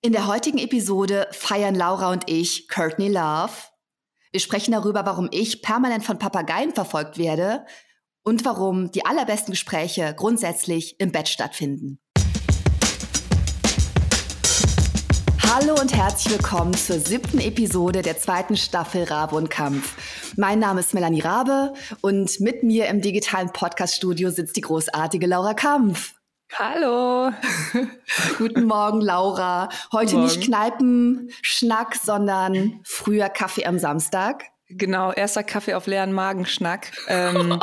In der heutigen Episode feiern Laura und ich Courtney Love. Wir sprechen darüber, warum ich permanent von Papageien verfolgt werde und warum die allerbesten Gespräche grundsätzlich im Bett stattfinden. Hallo und herzlich willkommen zur siebten Episode der zweiten Staffel Rabe und Kampf. Mein Name ist Melanie Rabe und mit mir im digitalen Podcaststudio sitzt die großartige Laura Kampf. Hallo. Guten Morgen, Laura. Heute Morgen. nicht Kneipenschnack, sondern früher Kaffee am Samstag. Genau, erster Kaffee auf leeren Magenschnack. Ähm,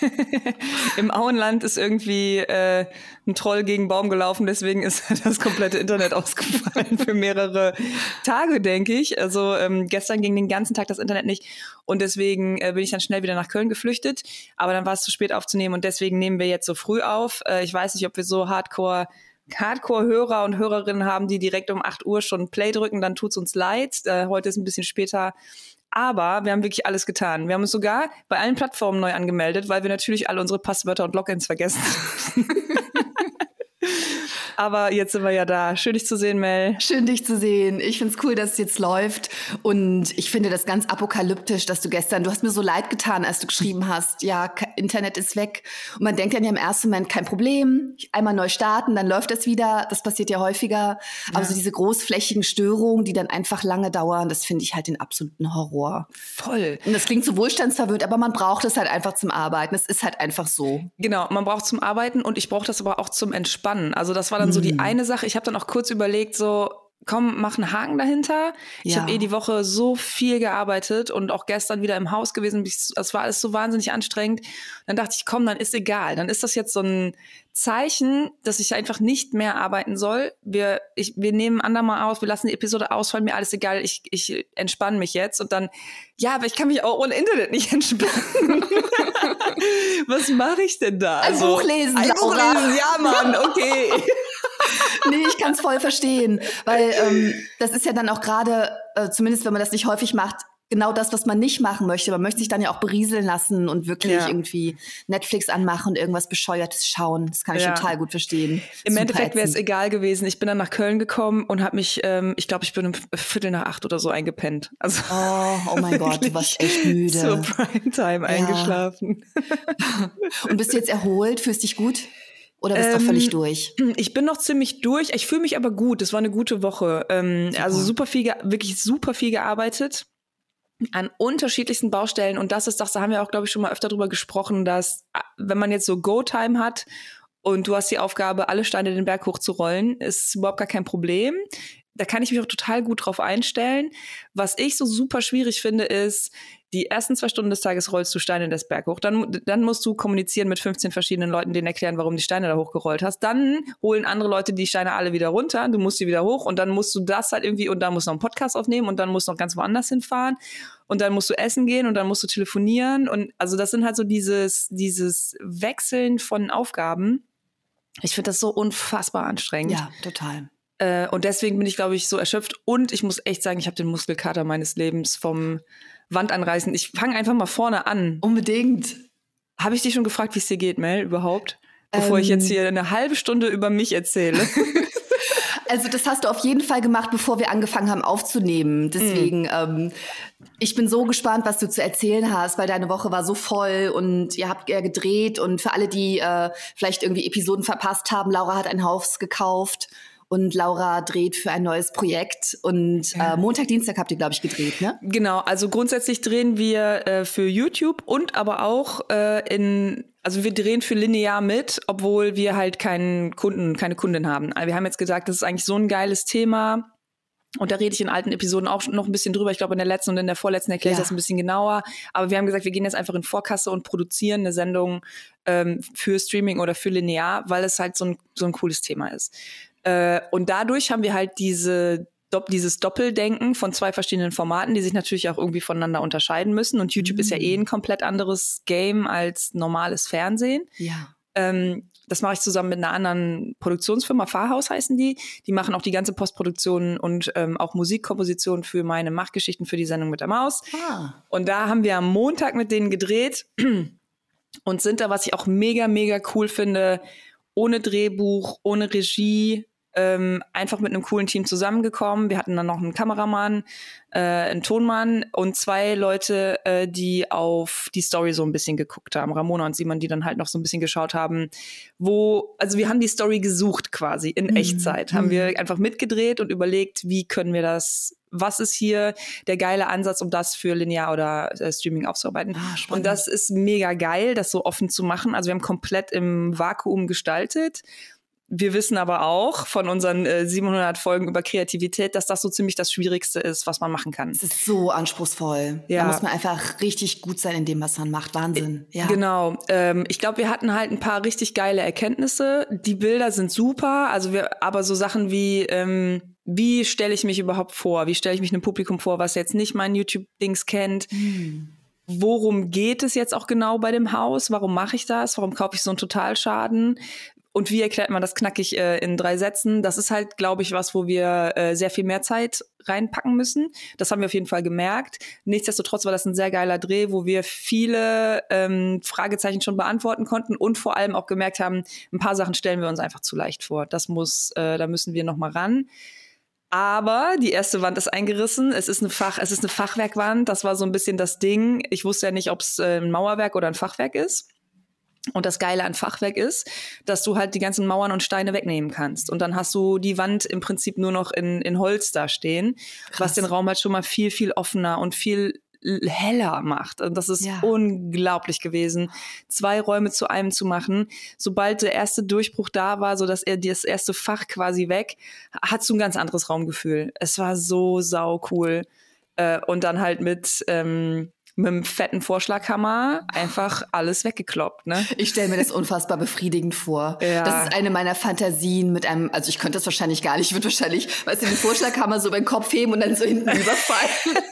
Im Auenland ist irgendwie äh, ein Troll gegen Baum gelaufen, deswegen ist das komplette Internet ausgefallen für mehrere Tage, denke ich. Also ähm, gestern ging den ganzen Tag das Internet nicht und deswegen äh, bin ich dann schnell wieder nach Köln geflüchtet. Aber dann war es zu spät aufzunehmen und deswegen nehmen wir jetzt so früh auf. Äh, ich weiß nicht, ob wir so Hardcore Hardcore-Hörer und Hörerinnen haben, die direkt um 8 Uhr schon Play drücken, dann tut's uns leid. Äh, heute ist ein bisschen später aber wir haben wirklich alles getan. Wir haben uns sogar bei allen Plattformen neu angemeldet, weil wir natürlich alle unsere Passwörter und Logins vergessen. Aber jetzt sind wir ja da. Schön, dich zu sehen, Mel. Schön, dich zu sehen. Ich find's cool, dass es jetzt läuft. Und ich finde das ganz apokalyptisch, dass du gestern, du hast mir so leid getan, als du geschrieben hast, ja, Internet ist weg. Und man denkt dann ja im ersten Moment, kein Problem, einmal neu starten, dann läuft es wieder. Das passiert ja häufiger. Aber so diese großflächigen Störungen, die dann einfach lange dauern, das finde ich halt den absoluten Horror. Voll. Und das klingt so wohlstandsverwöhnt, aber man braucht es halt einfach zum Arbeiten. Es ist halt einfach so. Genau, man braucht zum Arbeiten und ich brauche das aber auch zum Entspannen. Also das war dann dann so die mhm. eine Sache. Ich habe dann auch kurz überlegt, so, komm, mach einen Haken dahinter. Ich ja. habe eh die Woche so viel gearbeitet und auch gestern wieder im Haus gewesen. Es war alles so wahnsinnig anstrengend. Dann dachte ich, komm, dann ist egal. Dann ist das jetzt so ein Zeichen, dass ich einfach nicht mehr arbeiten soll. Wir, ich, wir nehmen andermal aus, wir lassen die Episode ausfallen, mir alles egal, ich, ich entspanne mich jetzt. Und dann, ja, aber ich kann mich auch ohne Internet nicht entspannen. Was mache ich denn da? Ein also, Buch lesen, ein Buch lesen, ja, Mann, okay. nee, ich kann es voll verstehen, weil ähm, das ist ja dann auch gerade, äh, zumindest wenn man das nicht häufig macht, genau das, was man nicht machen möchte. Man möchte sich dann ja auch berieseln lassen und wirklich ja. irgendwie Netflix anmachen und irgendwas Bescheuertes schauen. Das kann ich ja. total gut verstehen. Im Super Endeffekt wäre es egal gewesen. Ich bin dann nach Köln gekommen und habe mich, ähm, ich glaube, ich bin um Viertel nach acht oder so eingepennt. Also oh, oh mein Gott, du warst echt müde. Zur Primetime ja. eingeschlafen. und bist du jetzt erholt? Fühlst dich gut? Oder bist du ähm, völlig durch? Ich bin noch ziemlich durch. Ich fühle mich aber gut. Es war eine gute Woche. Ähm, also super viel, wirklich super viel gearbeitet an unterschiedlichsten Baustellen. Und das ist das, da haben wir auch, glaube ich, schon mal öfter drüber gesprochen, dass äh, wenn man jetzt so Go-Time hat und du hast die Aufgabe, alle Steine den Berg hochzurollen, ist überhaupt gar kein Problem. Da kann ich mich auch total gut drauf einstellen. Was ich so super schwierig finde, ist, die ersten zwei Stunden des Tages rollst du Steine in das Berg hoch. Dann, dann musst du kommunizieren mit 15 verschiedenen Leuten, denen erklären, warum die Steine da hochgerollt hast. Dann holen andere Leute die Steine alle wieder runter. Du musst sie wieder hoch und dann musst du das halt irgendwie und dann musst du noch einen Podcast aufnehmen und dann musst du noch ganz woanders hinfahren und dann musst du essen gehen und dann musst du telefonieren und also das sind halt so dieses, dieses Wechseln von Aufgaben. Ich finde das so unfassbar anstrengend. Ja, total. Äh, und deswegen bin ich, glaube ich, so erschöpft. Und ich muss echt sagen, ich habe den Muskelkater meines Lebens vom Wand anreißen. Ich fange einfach mal vorne an. Unbedingt. Habe ich dich schon gefragt, wie es dir geht, Mel, überhaupt? Bevor ähm, ich jetzt hier eine halbe Stunde über mich erzähle. Also das hast du auf jeden Fall gemacht, bevor wir angefangen haben aufzunehmen. Deswegen, mm. ähm, ich bin so gespannt, was du zu erzählen hast, weil deine Woche war so voll und ihr habt ja gedreht und für alle, die äh, vielleicht irgendwie Episoden verpasst haben, Laura hat ein Haus gekauft und Laura dreht für ein neues Projekt und äh, Montag, Dienstag habt ihr, glaube ich, gedreht, ne? Genau, also grundsätzlich drehen wir äh, für YouTube und aber auch äh, in, also wir drehen für linear mit, obwohl wir halt keinen Kunden, keine Kundin haben. Also wir haben jetzt gesagt, das ist eigentlich so ein geiles Thema. Und da rede ich in alten Episoden auch noch ein bisschen drüber. Ich glaube, in der letzten und in der vorletzten erkläre ich ja. das ein bisschen genauer. Aber wir haben gesagt, wir gehen jetzt einfach in Vorkasse und produzieren eine Sendung ähm, für Streaming oder für linear, weil es halt so ein, so ein cooles Thema ist. Äh, und dadurch haben wir halt diese dieses Doppeldenken von zwei verschiedenen Formaten, die sich natürlich auch irgendwie voneinander unterscheiden müssen. Und YouTube mhm. ist ja eh ein mhm. komplett anderes Game als normales Fernsehen. Ja. Ähm, das mache ich zusammen mit einer anderen Produktionsfirma, Fahrhaus heißen die. Die machen auch die ganze Postproduktion und ähm, auch Musikkomposition für meine Machtgeschichten für die Sendung mit der Maus. Ah. Und da haben wir am Montag mit denen gedreht und sind da, was ich auch mega, mega cool finde, ohne Drehbuch, ohne Regie, ähm, einfach mit einem coolen Team zusammengekommen. Wir hatten dann noch einen Kameramann, äh, einen Tonmann und zwei Leute, äh, die auf die Story so ein bisschen geguckt haben. Ramona und Simon, die dann halt noch so ein bisschen geschaut haben, wo, also wir haben die Story gesucht quasi in mhm. Echtzeit. Haben wir mhm. einfach mitgedreht und überlegt, wie können wir das was ist hier der geile Ansatz, um das für linear oder äh, Streaming aufzuarbeiten. Ah, und das ist mega geil, das so offen zu machen. Also wir haben komplett im Vakuum gestaltet wir wissen aber auch von unseren äh, 700 Folgen über Kreativität, dass das so ziemlich das Schwierigste ist, was man machen kann. Es ist so anspruchsvoll. Ja. Da muss man einfach richtig gut sein in dem, was man macht. Wahnsinn. Ja. Genau. Ähm, ich glaube, wir hatten halt ein paar richtig geile Erkenntnisse. Die Bilder sind super. Also wir, aber so Sachen wie, ähm, wie stelle ich mich überhaupt vor? Wie stelle ich mich einem Publikum vor, was jetzt nicht mein YouTube-Dings kennt? Hm. Worum geht es jetzt auch genau bei dem Haus? Warum mache ich das? Warum kaufe ich so einen Totalschaden? Und wie erklärt man das knackig äh, in drei Sätzen? Das ist halt, glaube ich, was, wo wir äh, sehr viel mehr Zeit reinpacken müssen. Das haben wir auf jeden Fall gemerkt. Nichtsdestotrotz war das ein sehr geiler Dreh, wo wir viele ähm, Fragezeichen schon beantworten konnten und vor allem auch gemerkt haben, ein paar Sachen stellen wir uns einfach zu leicht vor. Das muss, äh, da müssen wir noch mal ran. Aber die erste Wand ist eingerissen. Es ist eine Fach, es ist eine Fachwerkwand. Das war so ein bisschen das Ding. Ich wusste ja nicht, ob es äh, ein Mauerwerk oder ein Fachwerk ist. Und das Geile an Fachwerk ist, dass du halt die ganzen Mauern und Steine wegnehmen kannst. Und dann hast du die Wand im Prinzip nur noch in, in Holz da stehen, Krass. was den Raum halt schon mal viel, viel offener und viel heller macht. Und das ist ja. unglaublich gewesen, zwei Räume zu einem zu machen. Sobald der erste Durchbruch da war, so dass er das erste Fach quasi weg, hat du ein ganz anderes Raumgefühl. Es war so sau cool. Äh, und dann halt mit ähm, mit einem fetten Vorschlaghammer einfach alles weggekloppt. Ne? Ich stelle mir das unfassbar befriedigend vor. Ja. Das ist eine meiner Fantasien mit einem, also ich könnte das wahrscheinlich gar nicht, ich würde wahrscheinlich, weißt du, den Vorschlaghammer so über den Kopf heben und dann so hinten überfallen,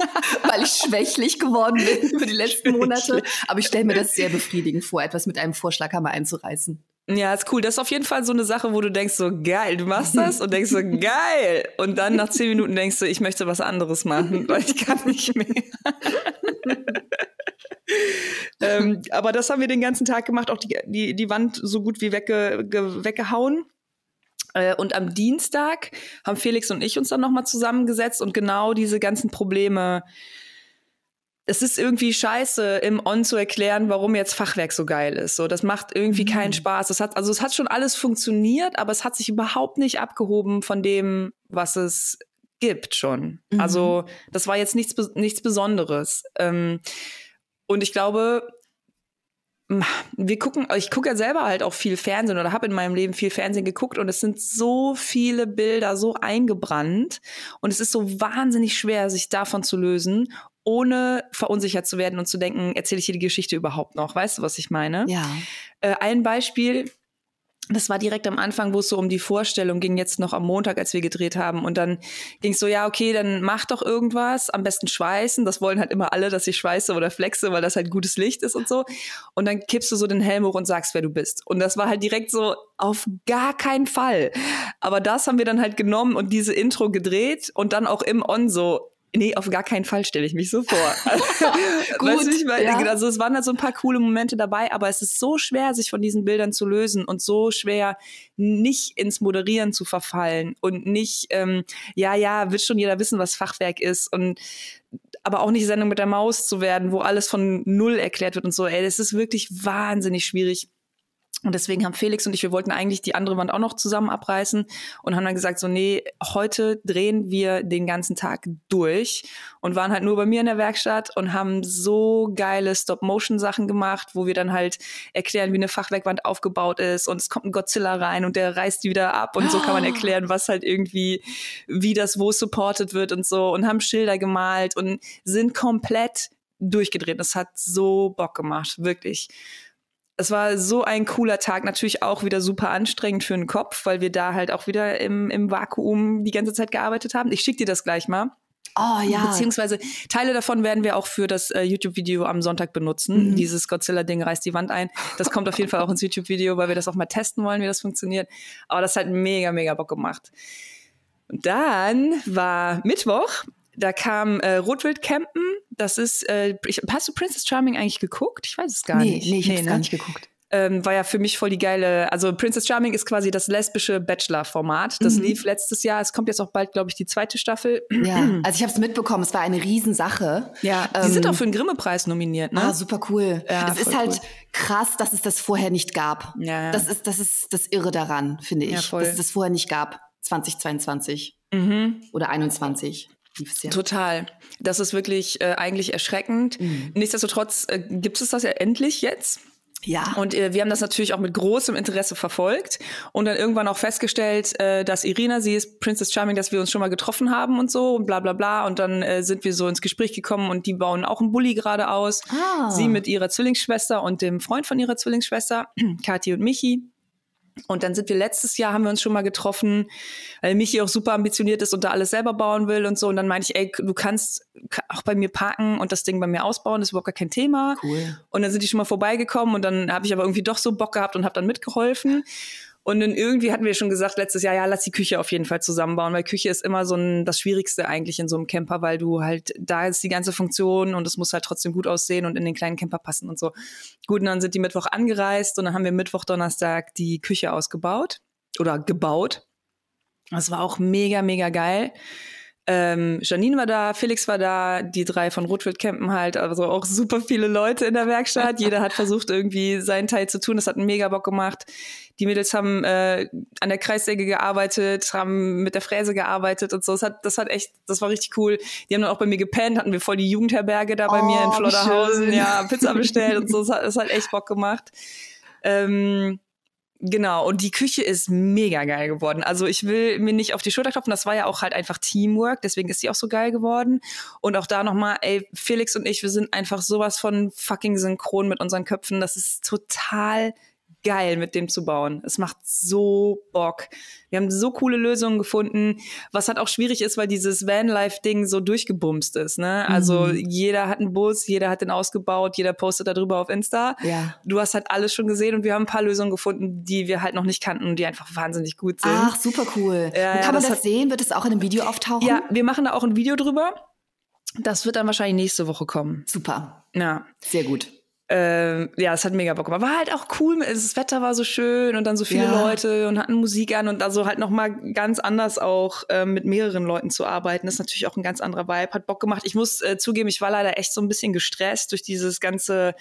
weil ich schwächlich geworden bin über die letzten Monate. Aber ich stelle mir das sehr befriedigend vor, etwas mit einem Vorschlaghammer einzureißen. Ja, ist cool. Das ist auf jeden Fall so eine Sache, wo du denkst so, geil, du machst das und denkst so, geil. Und dann nach zehn Minuten denkst du, ich möchte was anderes machen, weil ich kann nicht mehr. ähm, aber das haben wir den ganzen Tag gemacht, auch die, die, die Wand so gut wie wegge, ge, weggehauen. Äh, und am Dienstag haben Felix und ich uns dann nochmal zusammengesetzt und genau diese ganzen Probleme es ist irgendwie scheiße, im On zu erklären, warum jetzt Fachwerk so geil ist. So, das macht irgendwie mhm. keinen Spaß. Es hat, also es hat schon alles funktioniert, aber es hat sich überhaupt nicht abgehoben von dem, was es gibt schon. Mhm. Also, das war jetzt nichts, nichts Besonderes. Ähm, und ich glaube, wir gucken, ich gucke ja selber halt auch viel Fernsehen oder habe in meinem Leben viel Fernsehen geguckt und es sind so viele Bilder so eingebrannt und es ist so wahnsinnig schwer, sich davon zu lösen ohne verunsichert zu werden und zu denken, erzähle ich hier die Geschichte überhaupt noch? Weißt du, was ich meine? Ja. Äh, ein Beispiel, das war direkt am Anfang, wo es so um die Vorstellung ging, jetzt noch am Montag, als wir gedreht haben. Und dann ging es so, ja, okay, dann mach doch irgendwas, am besten schweißen. Das wollen halt immer alle, dass ich schweiße oder flexe, weil das halt gutes Licht ist und so. Und dann kippst du so den Helm hoch und sagst, wer du bist. Und das war halt direkt so, auf gar keinen Fall. Aber das haben wir dann halt genommen und diese Intro gedreht und dann auch im On so, Nee, auf gar keinen Fall stelle ich mich so vor. Gut, weißt du, ich meine? Ja. Also es waren da so ein paar coole Momente dabei, aber es ist so schwer, sich von diesen Bildern zu lösen und so schwer, nicht ins Moderieren zu verfallen und nicht, ähm, ja, ja, wird schon jeder wissen, was Fachwerk ist und aber auch nicht Sendung mit der Maus zu werden, wo alles von null erklärt wird und so. Ey, das ist wirklich wahnsinnig schwierig. Und deswegen haben Felix und ich, wir wollten eigentlich die andere Wand auch noch zusammen abreißen und haben dann gesagt, so, nee, heute drehen wir den ganzen Tag durch und waren halt nur bei mir in der Werkstatt und haben so geile Stop-Motion-Sachen gemacht, wo wir dann halt erklären, wie eine Fachwerkwand aufgebaut ist und es kommt ein Godzilla rein und der reißt die wieder ab und so kann man erklären, was halt irgendwie, wie das wo supported wird und so und haben Schilder gemalt und sind komplett durchgedreht. Das hat so Bock gemacht, wirklich es war so ein cooler Tag, natürlich auch wieder super anstrengend für den Kopf, weil wir da halt auch wieder im, im Vakuum die ganze Zeit gearbeitet haben. Ich schicke dir das gleich mal. Oh ja. Beziehungsweise Teile davon werden wir auch für das äh, YouTube-Video am Sonntag benutzen. Mhm. Dieses Godzilla-Ding reißt die Wand ein. Das kommt auf jeden Fall auch ins YouTube-Video, weil wir das auch mal testen wollen, wie das funktioniert. Aber das hat mega, mega Bock gemacht. Und dann war Mittwoch da kam äh, Rotwild campen. Das ist, äh, ich, hast du Princess Charming eigentlich geguckt? Ich weiß es gar nee, nicht. Nee, ich nee, habe ne? gar nicht geguckt. ähm, war ja für mich voll die geile, also Princess Charming ist quasi das lesbische Bachelor-Format. Das mhm. lief letztes Jahr. Es kommt jetzt auch bald, glaube ich, die zweite Staffel. Ja, also ich habe es mitbekommen. Es war eine Riesensache. Ja, die ähm, sind auch für den Grimme-Preis nominiert. Ne? Ah, super cool. Ja, es ist halt cool. krass, dass es das vorher nicht gab. Ja, ja. Das ist das ist das Irre daran, finde ich, ja, voll. dass es das vorher nicht gab. 2022 mhm. oder 21. Ja. Total. Das ist wirklich äh, eigentlich erschreckend. Mhm. Nichtsdestotrotz äh, gibt es das ja endlich jetzt. Ja. Und äh, wir haben das natürlich auch mit großem Interesse verfolgt und dann irgendwann auch festgestellt, äh, dass Irina, sie ist Princess Charming, dass wir uns schon mal getroffen haben und so und bla bla bla. Und dann äh, sind wir so ins Gespräch gekommen und die bauen auch einen Bulli gerade aus. Ah. Sie mit ihrer Zwillingsschwester und dem Freund von ihrer Zwillingsschwester, Kathi und Michi. Und dann sind wir letztes Jahr, haben wir uns schon mal getroffen, weil Michi auch super ambitioniert ist und da alles selber bauen will und so. Und dann meinte ich, ey, du kannst auch bei mir parken und das Ding bei mir ausbauen, das ist überhaupt gar kein Thema. Cool. Und dann sind die schon mal vorbeigekommen und dann habe ich aber irgendwie doch so Bock gehabt und habe dann mitgeholfen. Und dann irgendwie hatten wir schon gesagt letztes Jahr, ja, lass die Küche auf jeden Fall zusammenbauen, weil Küche ist immer so ein, das Schwierigste eigentlich in so einem Camper, weil du halt, da ist die ganze Funktion und es muss halt trotzdem gut aussehen und in den kleinen Camper passen und so. Gut, und dann sind die Mittwoch angereist und dann haben wir Mittwoch, Donnerstag die Küche ausgebaut oder gebaut. Das war auch mega, mega geil. Ähm, Janine war da, Felix war da, die drei von Rotwild campen halt, also auch super viele Leute in der Werkstatt. Jeder hat versucht, irgendwie seinen Teil zu tun. Das hat einen mega Bock gemacht. Die Mädels haben äh, an der Kreissäge gearbeitet, haben mit der Fräse gearbeitet und so. Das hat, das hat echt, das war richtig cool. Die haben dann auch bei mir gepennt, hatten wir voll die Jugendherberge da bei oh, mir in oh, Flodderhausen. Ja, Pizza bestellt und so. Das hat, das hat echt Bock gemacht. Ähm, Genau, und die Küche ist mega geil geworden. Also ich will mir nicht auf die Schulter klopfen, das war ja auch halt einfach Teamwork, deswegen ist sie auch so geil geworden. Und auch da nochmal, ey, Felix und ich, wir sind einfach sowas von fucking synchron mit unseren Köpfen. Das ist total geil, mit dem zu bauen. Es macht so Bock. Wir haben so coole Lösungen gefunden, was halt auch schwierig ist, weil dieses Vanlife-Ding so durchgebumst ist. Ne? Also mhm. jeder hat einen Bus, jeder hat den ausgebaut, jeder postet darüber auf Insta. Ja. Du hast halt alles schon gesehen und wir haben ein paar Lösungen gefunden, die wir halt noch nicht kannten und die einfach wahnsinnig gut sind. Ach, super cool. Ja, kann ja, man das, das sehen? Wird es auch in einem Video auftauchen? Ja, wir machen da auch ein Video drüber. Das wird dann wahrscheinlich nächste Woche kommen. Super. Ja. Sehr gut. Ähm, ja, es hat mega Bock gemacht. War halt auch cool, das Wetter war so schön und dann so viele ja. Leute und hatten Musik an und also halt nochmal ganz anders auch äh, mit mehreren Leuten zu arbeiten. Das ist natürlich auch ein ganz anderer Vibe, hat Bock gemacht. Ich muss äh, zugeben, ich war leider echt so ein bisschen gestresst durch dieses ganze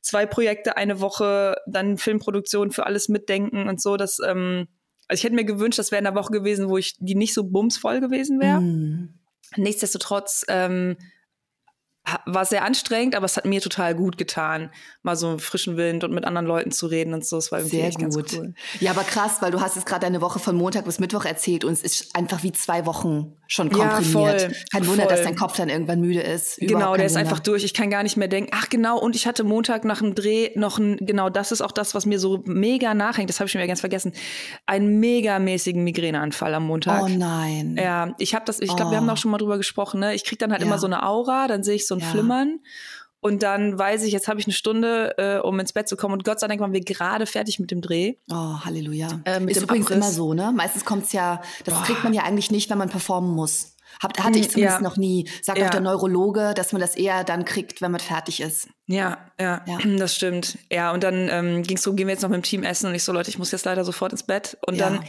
zwei Projekte, eine Woche, dann Filmproduktion für alles mitdenken und so. Das, ähm, also ich hätte mir gewünscht, das wäre in der Woche gewesen, wo ich die nicht so bumsvoll gewesen wäre. Mm. Nichtsdestotrotz ähm, war sehr anstrengend, aber es hat mir total gut getan, mal so frischen Wind und mit anderen Leuten zu reden und so. Es war irgendwie sehr echt gut. ganz cool. Ja, aber krass, weil du hast jetzt gerade eine Woche von Montag bis Mittwoch erzählt und es ist einfach wie zwei Wochen schon komprimiert. Ja, voll, Kein Wunder, voll. dass dein Kopf dann irgendwann müde ist. Genau, der ist Wunder. einfach durch. Ich kann gar nicht mehr denken. Ach genau, und ich hatte Montag nach dem Dreh noch ein, genau, das ist auch das, was mir so mega nachhängt. Das habe ich schon wieder ganz vergessen. Einen megamäßigen Migräneanfall am Montag. Oh nein. Ja, ich habe das, ich glaube, oh. wir haben auch schon mal drüber gesprochen. Ne? Ich krieg dann halt ja. immer so eine Aura, dann sehe ich so ein ja. Flimmern. Und dann weiß ich, jetzt habe ich eine Stunde, äh, um ins Bett zu kommen. Und Gott sei Dank waren wir gerade fertig mit dem Dreh. Oh, Halleluja. Äh, mit ist übrigens Abriss. immer so, ne? Meistens kommt's ja, das Boah. kriegt man ja eigentlich nicht, wenn man performen muss. Hab, hatte ich hm, zumindest ja. noch nie. Sagt ja. auch der Neurologe, dass man das eher dann kriegt, wenn man fertig ist. Ja, ja, ja. das stimmt. Ja, und dann ähm, ging es darum, gehen wir jetzt noch mit dem Team essen. Und ich so, Leute, ich muss jetzt leider sofort ins Bett. Und dann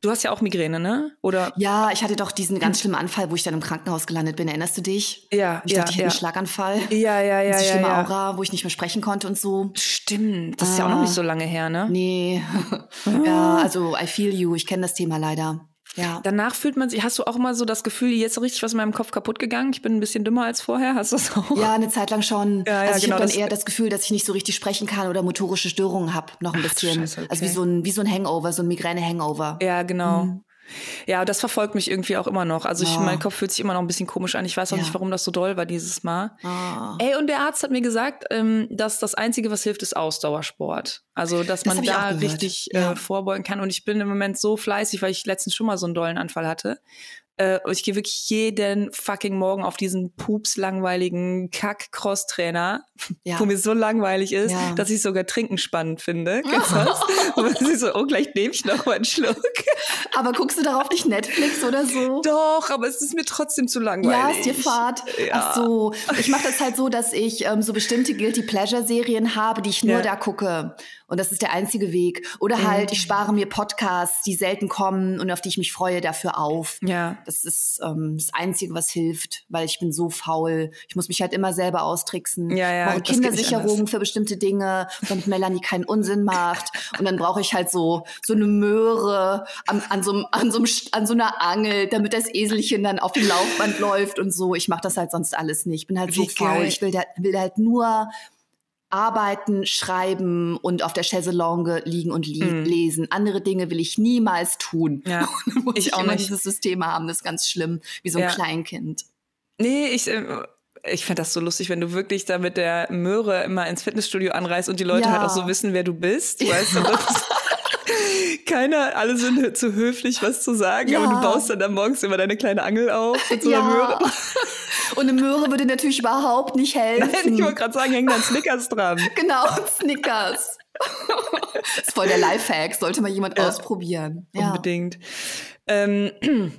Du hast ja auch Migräne, ne? Oder? Ja, ich hatte doch diesen ganz schlimmen Anfall, wo ich dann im Krankenhaus gelandet bin. Erinnerst du dich? Ja, ich ja, dachte, ich ja. hätte einen Schlaganfall. Ja, ja, ja. Diese ja, schlimme ja. Aura, wo ich nicht mehr sprechen konnte und so. Stimmt, das ist ja auch noch nicht so lange her, ne? Nee. ja, also I feel you. Ich kenne das Thema leider. Ja. Danach fühlt man sich, hast du auch immer so das Gefühl, jetzt ist richtig was in meinem Kopf kaputt gegangen? Ich bin ein bisschen dümmer als vorher. Hast du das auch? Ja, eine Zeit lang schon. Ja, ja, also ich genau, habe dann eher das Gefühl, dass ich nicht so richtig sprechen kann oder motorische Störungen habe, noch ein Ach, bisschen. Scheiße, okay. Also wie so ein, wie so ein Hangover, so ein Migräne-Hangover. Ja, genau. Mhm. Ja, das verfolgt mich irgendwie auch immer noch. Also ich, oh. mein Kopf fühlt sich immer noch ein bisschen komisch an. Ich weiß auch ja. nicht, warum das so doll war dieses Mal. Oh. Ey, und der Arzt hat mir gesagt, ähm, dass das Einzige, was hilft, ist Ausdauersport. Also, dass das man da richtig äh, ja. vorbeugen kann. Und ich bin im Moment so fleißig, weil ich letztens schon mal so einen dollen Anfall hatte. Äh, ich gehe wirklich jeden fucking Morgen auf diesen pups langweiligen Kack-Cross-Trainer, ja. wo mir so langweilig ist, ja. dass ich sogar Trinken spannend finde. Kennst du das? Und ich so, oh, gleich nehme ich noch mal einen Schluck. Aber guckst du darauf nicht Netflix oder so? Doch, aber es ist mir trotzdem zu langweilig. Ja, ist dir Fahrt. Ja. Ach so. Ich mache das halt so, dass ich ähm, so bestimmte Guilty Pleasure Serien habe, die ich nur ja. da gucke. Und das ist der einzige Weg. Oder mhm. halt, ich spare mir Podcasts, die selten kommen und auf die ich mich freue, dafür auf. Ja. Das ist ähm, das Einzige, was hilft, weil ich bin so faul. Ich muss mich halt immer selber austricksen. Ja, ja, brauche Kindersicherung für bestimmte Dinge, damit Melanie keinen Unsinn macht. Und dann brauche ich halt so, so eine Möhre an, an, so, an, so, an so einer Angel, damit das Eselchen dann auf dem Laufband läuft und so. Ich mache das halt sonst alles nicht. Ich bin halt Wie so faul. Ich will, will halt nur arbeiten, schreiben und auf der Chaiselongue liegen und li mm. lesen. Andere Dinge will ich niemals tun. Ja, ich, ich auch immer nicht. dieses System haben, das ist ganz schlimm, wie so ein ja. Kleinkind. Nee, ich, äh, ich fände das so lustig, wenn du wirklich da mit der Möhre immer ins Fitnessstudio anreist und die Leute ja. halt auch so wissen, wer du bist. Ja. Weißt du, keiner, alle sind zu höflich, was zu sagen, ja. aber du baust dann, dann morgens immer deine kleine Angel auf mit so einer Möhre. Und eine Möhre würde natürlich überhaupt nicht helfen. Nein, ich wollte gerade sagen, hängen dann Snickers dran. Genau, Snickers. das ist voll der Lifehack, sollte mal jemand ja. ausprobieren. Ja. Unbedingt. Ähm,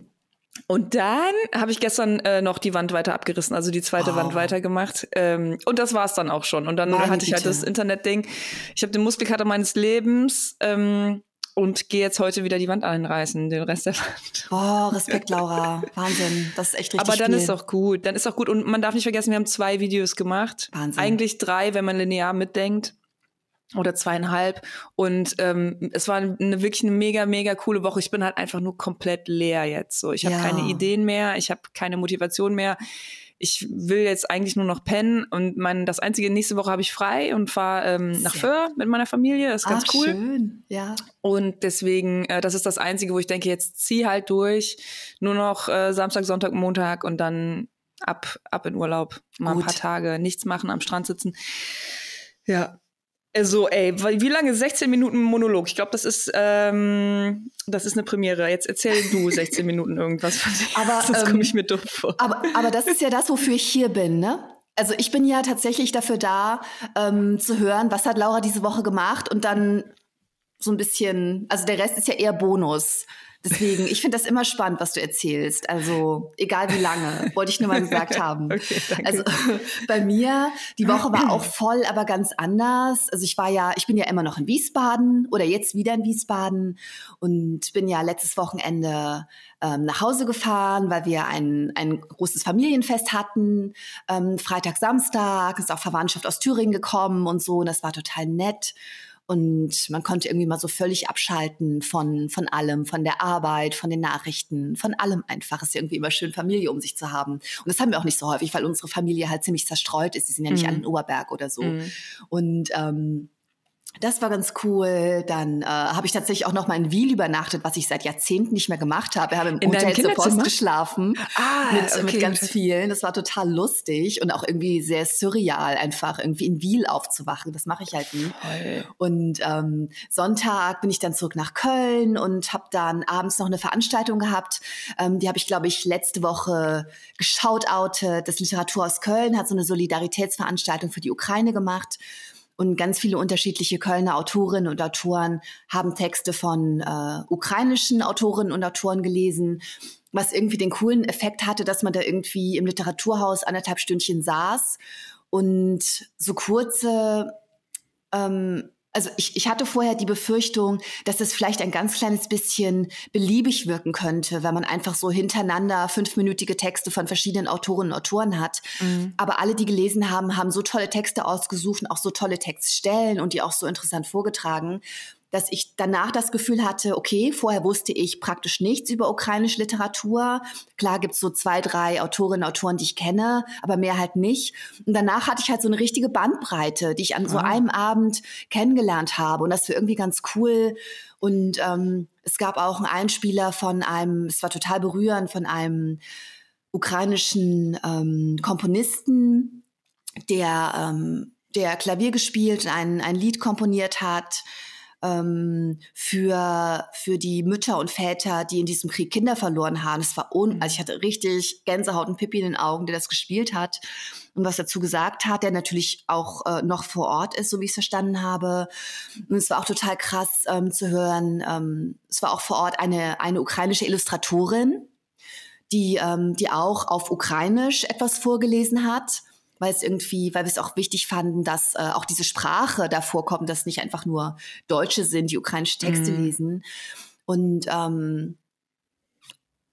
und dann habe ich gestern äh, noch die Wand weiter abgerissen, also die zweite oh. Wand weitergemacht. Ähm, und das war es dann auch schon. Und dann Meine hatte ich halt das Internetding. Ich habe den Muskelkater meines Lebens. Ähm, und gehe jetzt heute wieder die Wand einreißen, den Rest der Wand. Oh, Respekt, Laura. Wahnsinn. Das ist echt richtig Aber dann viel. ist auch gut. Dann ist auch gut. Und man darf nicht vergessen, wir haben zwei Videos gemacht. Wahnsinn. Eigentlich drei, wenn man linear mitdenkt. Oder zweieinhalb. Und ähm, es war eine wirklich eine mega, mega coole Woche. Ich bin halt einfach nur komplett leer jetzt. So, ich habe ja. keine Ideen mehr, ich habe keine Motivation mehr ich will jetzt eigentlich nur noch pennen und mein, das einzige nächste Woche habe ich frei und fahre ähm, nach Föhr mit meiner Familie. Das ist ganz Ach, cool. Schön, ja. Und deswegen, äh, das ist das Einzige, wo ich denke, jetzt zieh halt durch. Nur noch äh, Samstag, Sonntag, Montag und dann ab, ab in Urlaub. Mal Gut. ein paar Tage nichts machen, am Strand sitzen. Ja, also, ey, wie lange? 16 Minuten Monolog. Ich glaube, das ist ähm, das ist eine Premiere. Jetzt erzähl du 16 Minuten irgendwas von dir. Aber das ähm, komme ich mir doof vor. Aber, aber das ist ja das, wofür ich hier bin, ne? Also ich bin ja tatsächlich dafür da, ähm, zu hören, was hat Laura diese Woche gemacht und dann so ein bisschen, also der Rest ist ja eher Bonus. Deswegen, ich finde das immer spannend, was du erzählst. Also, egal wie lange, wollte ich nur mal gesagt haben. Okay. Also, bei mir, die Woche war auch voll, aber ganz anders. Also, ich war ja, ich bin ja immer noch in Wiesbaden oder jetzt wieder in Wiesbaden und bin ja letztes Wochenende ähm, nach Hause gefahren, weil wir ein, ein großes Familienfest hatten. Ähm, Freitag, Samstag ist auch Verwandtschaft aus Thüringen gekommen und so. Und das war total nett. Und man konnte irgendwie mal so völlig abschalten von, von allem, von der Arbeit, von den Nachrichten, von allem einfach. Es ist irgendwie immer schön, Familie um sich zu haben. Und das haben wir auch nicht so häufig, weil unsere Familie halt ziemlich zerstreut ist. Die sind ja nicht mhm. alle in Oberberg oder so. Mhm. Und ähm, das war ganz cool. Dann äh, habe ich tatsächlich auch noch mal in Wiel übernachtet, was ich seit Jahrzehnten nicht mehr gemacht habe. Wir haben im in Hotel zur Post geschlafen ah, mit, okay. mit ganz vielen. Das war total lustig und auch irgendwie sehr surreal, einfach irgendwie in Wiel aufzuwachen. Das mache ich halt nie. Toll. Und ähm, Sonntag bin ich dann zurück nach Köln und habe dann abends noch eine Veranstaltung gehabt. Ähm, die habe ich, glaube ich, letzte Woche geschaut. Das Literaturhaus Köln hat so eine Solidaritätsveranstaltung für die Ukraine gemacht. Und ganz viele unterschiedliche Kölner Autorinnen und Autoren haben Texte von äh, ukrainischen Autorinnen und Autoren gelesen, was irgendwie den coolen Effekt hatte, dass man da irgendwie im Literaturhaus anderthalb Stündchen saß und so kurze ähm, also ich, ich hatte vorher die Befürchtung, dass es vielleicht ein ganz kleines bisschen beliebig wirken könnte, wenn man einfach so hintereinander fünfminütige Texte von verschiedenen Autorinnen und Autoren hat. Mhm. Aber alle, die gelesen haben, haben so tolle Texte ausgesucht auch so tolle Textstellen und die auch so interessant vorgetragen, dass ich danach das Gefühl hatte, okay, vorher wusste ich praktisch nichts über ukrainische Literatur. Klar gibt's so zwei, drei Autorinnen und Autoren, die ich kenne, aber mehr halt nicht. Und danach hatte ich halt so eine richtige Bandbreite, die ich an so ah. einem Abend kennengelernt habe. Und das war irgendwie ganz cool. Und ähm, es gab auch einen Einspieler von einem, es war total berührend, von einem ukrainischen ähm, Komponisten, der, ähm, der Klavier gespielt, ein, ein Lied komponiert hat ähm, für, für die Mütter und Väter, die in diesem Krieg Kinder verloren haben. Es war un, also ich hatte richtig Gänsehaut und Pippi in den Augen, der das gespielt hat und was dazu gesagt hat, der natürlich auch äh, noch vor Ort ist, so wie ich es verstanden habe. Und es war auch total krass ähm, zu hören. Ähm, es war auch vor Ort eine, eine ukrainische Illustratorin, die, ähm, die auch auf Ukrainisch etwas vorgelesen hat weil es irgendwie, weil wir es auch wichtig fanden, dass äh, auch diese Sprache davor kommt, dass nicht einfach nur Deutsche sind, die ukrainische Texte mhm. lesen. Und ähm,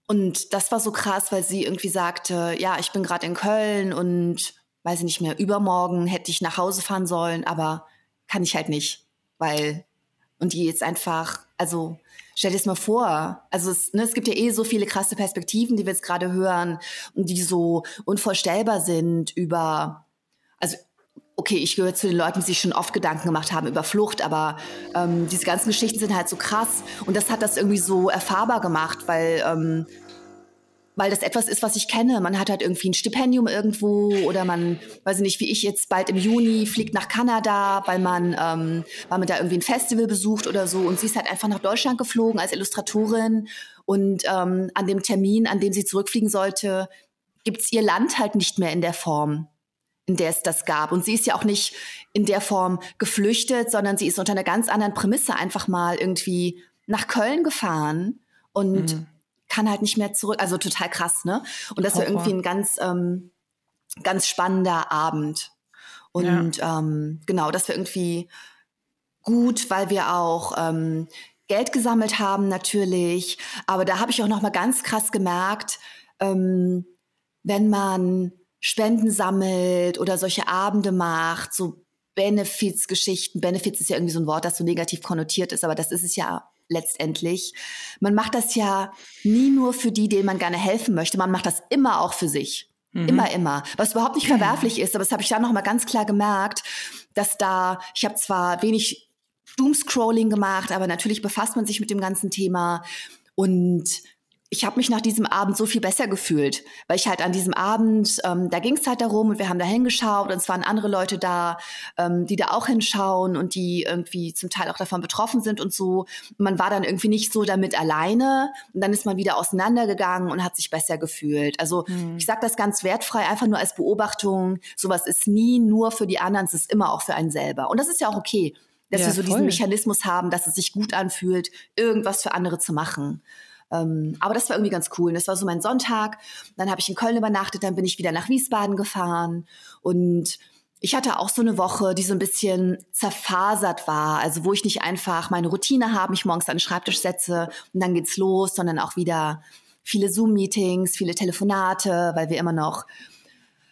und das war so krass, weil sie irgendwie sagte, ja, ich bin gerade in Köln und weiß ich nicht mehr, übermorgen hätte ich nach Hause fahren sollen, aber kann ich halt nicht, weil und die jetzt einfach, also stell dir das mal vor, also es, ne, es gibt ja eh so viele krasse Perspektiven, die wir jetzt gerade hören und die so unvorstellbar sind über, also okay, ich gehöre zu den Leuten, die sich schon oft Gedanken gemacht haben über Flucht, aber ähm, diese ganzen Geschichten sind halt so krass und das hat das irgendwie so erfahrbar gemacht, weil ähm, weil das etwas ist, was ich kenne. Man hat halt irgendwie ein Stipendium irgendwo oder man, weiß ich nicht, wie ich jetzt bald im Juni fliegt nach Kanada, weil man, ähm, weil man da irgendwie ein Festival besucht oder so. Und sie ist halt einfach nach Deutschland geflogen als Illustratorin. Und ähm, an dem Termin, an dem sie zurückfliegen sollte, gibt's ihr Land halt nicht mehr in der Form, in der es das gab. Und sie ist ja auch nicht in der Form geflüchtet, sondern sie ist unter einer ganz anderen Prämisse einfach mal irgendwie nach Köln gefahren und mhm kann halt nicht mehr zurück. Also total krass, ne? Und das war irgendwie ein ganz, ähm, ganz spannender Abend. Und ja. ähm, genau, das war irgendwie gut, weil wir auch ähm, Geld gesammelt haben natürlich. Aber da habe ich auch noch mal ganz krass gemerkt, ähm, wenn man Spenden sammelt oder solche Abende macht, so Benefits-Geschichten. Benefits ist ja irgendwie so ein Wort, das so negativ konnotiert ist, aber das ist es ja letztendlich. Man macht das ja nie nur für die, denen man gerne helfen möchte. Man macht das immer auch für sich. Mhm. Immer, immer. Was überhaupt nicht verwerflich ist, aber das habe ich dann noch mal ganz klar gemerkt, dass da, ich habe zwar wenig Doomscrolling gemacht, aber natürlich befasst man sich mit dem ganzen Thema und ich habe mich nach diesem Abend so viel besser gefühlt, weil ich halt an diesem Abend, ähm, da ging es halt darum und wir haben da hingeschaut und es waren andere Leute da, ähm, die da auch hinschauen und die irgendwie zum Teil auch davon betroffen sind und so. Und man war dann irgendwie nicht so damit alleine und dann ist man wieder auseinandergegangen und hat sich besser gefühlt. Also mhm. ich sage das ganz wertfrei, einfach nur als Beobachtung. Sowas ist nie nur für die anderen, es ist immer auch für einen selber. Und das ist ja auch okay, dass ja, wir so voll. diesen Mechanismus haben, dass es sich gut anfühlt, irgendwas für andere zu machen. Ähm, aber das war irgendwie ganz cool. Und das war so mein Sonntag. Dann habe ich in Köln übernachtet, dann bin ich wieder nach Wiesbaden gefahren und ich hatte auch so eine Woche, die so ein bisschen zerfasert war, also wo ich nicht einfach meine Routine habe, mich morgens an den Schreibtisch setze und dann geht's los, sondern auch wieder viele Zoom-Meetings, viele Telefonate, weil wir immer noch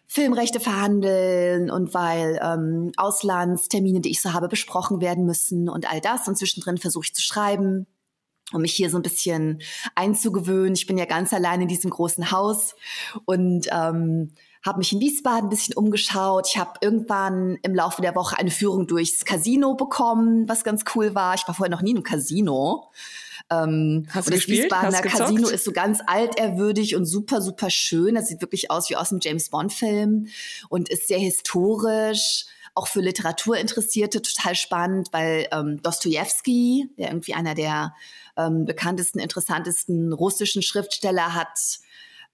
Filmrechte verhandeln und weil ähm, Auslandstermine, die ich so habe, besprochen werden müssen und all das. Und zwischendrin versuche ich zu schreiben um mich hier so ein bisschen einzugewöhnen. Ich bin ja ganz allein in diesem großen Haus und ähm, habe mich in Wiesbaden ein bisschen umgeschaut. Ich habe irgendwann im Laufe der Woche eine Führung durchs Casino bekommen, was ganz cool war. Ich war vorher noch nie im Casino. Ähm, Hast und das? Wiesbadener Casino ist so ganz altehrwürdig und super, super schön. Das sieht wirklich aus wie aus einem James Bond-Film und ist sehr historisch auch für Literaturinteressierte total spannend, weil ähm, Dostoevsky, der irgendwie einer der ähm, bekanntesten, interessantesten russischen Schriftsteller hat,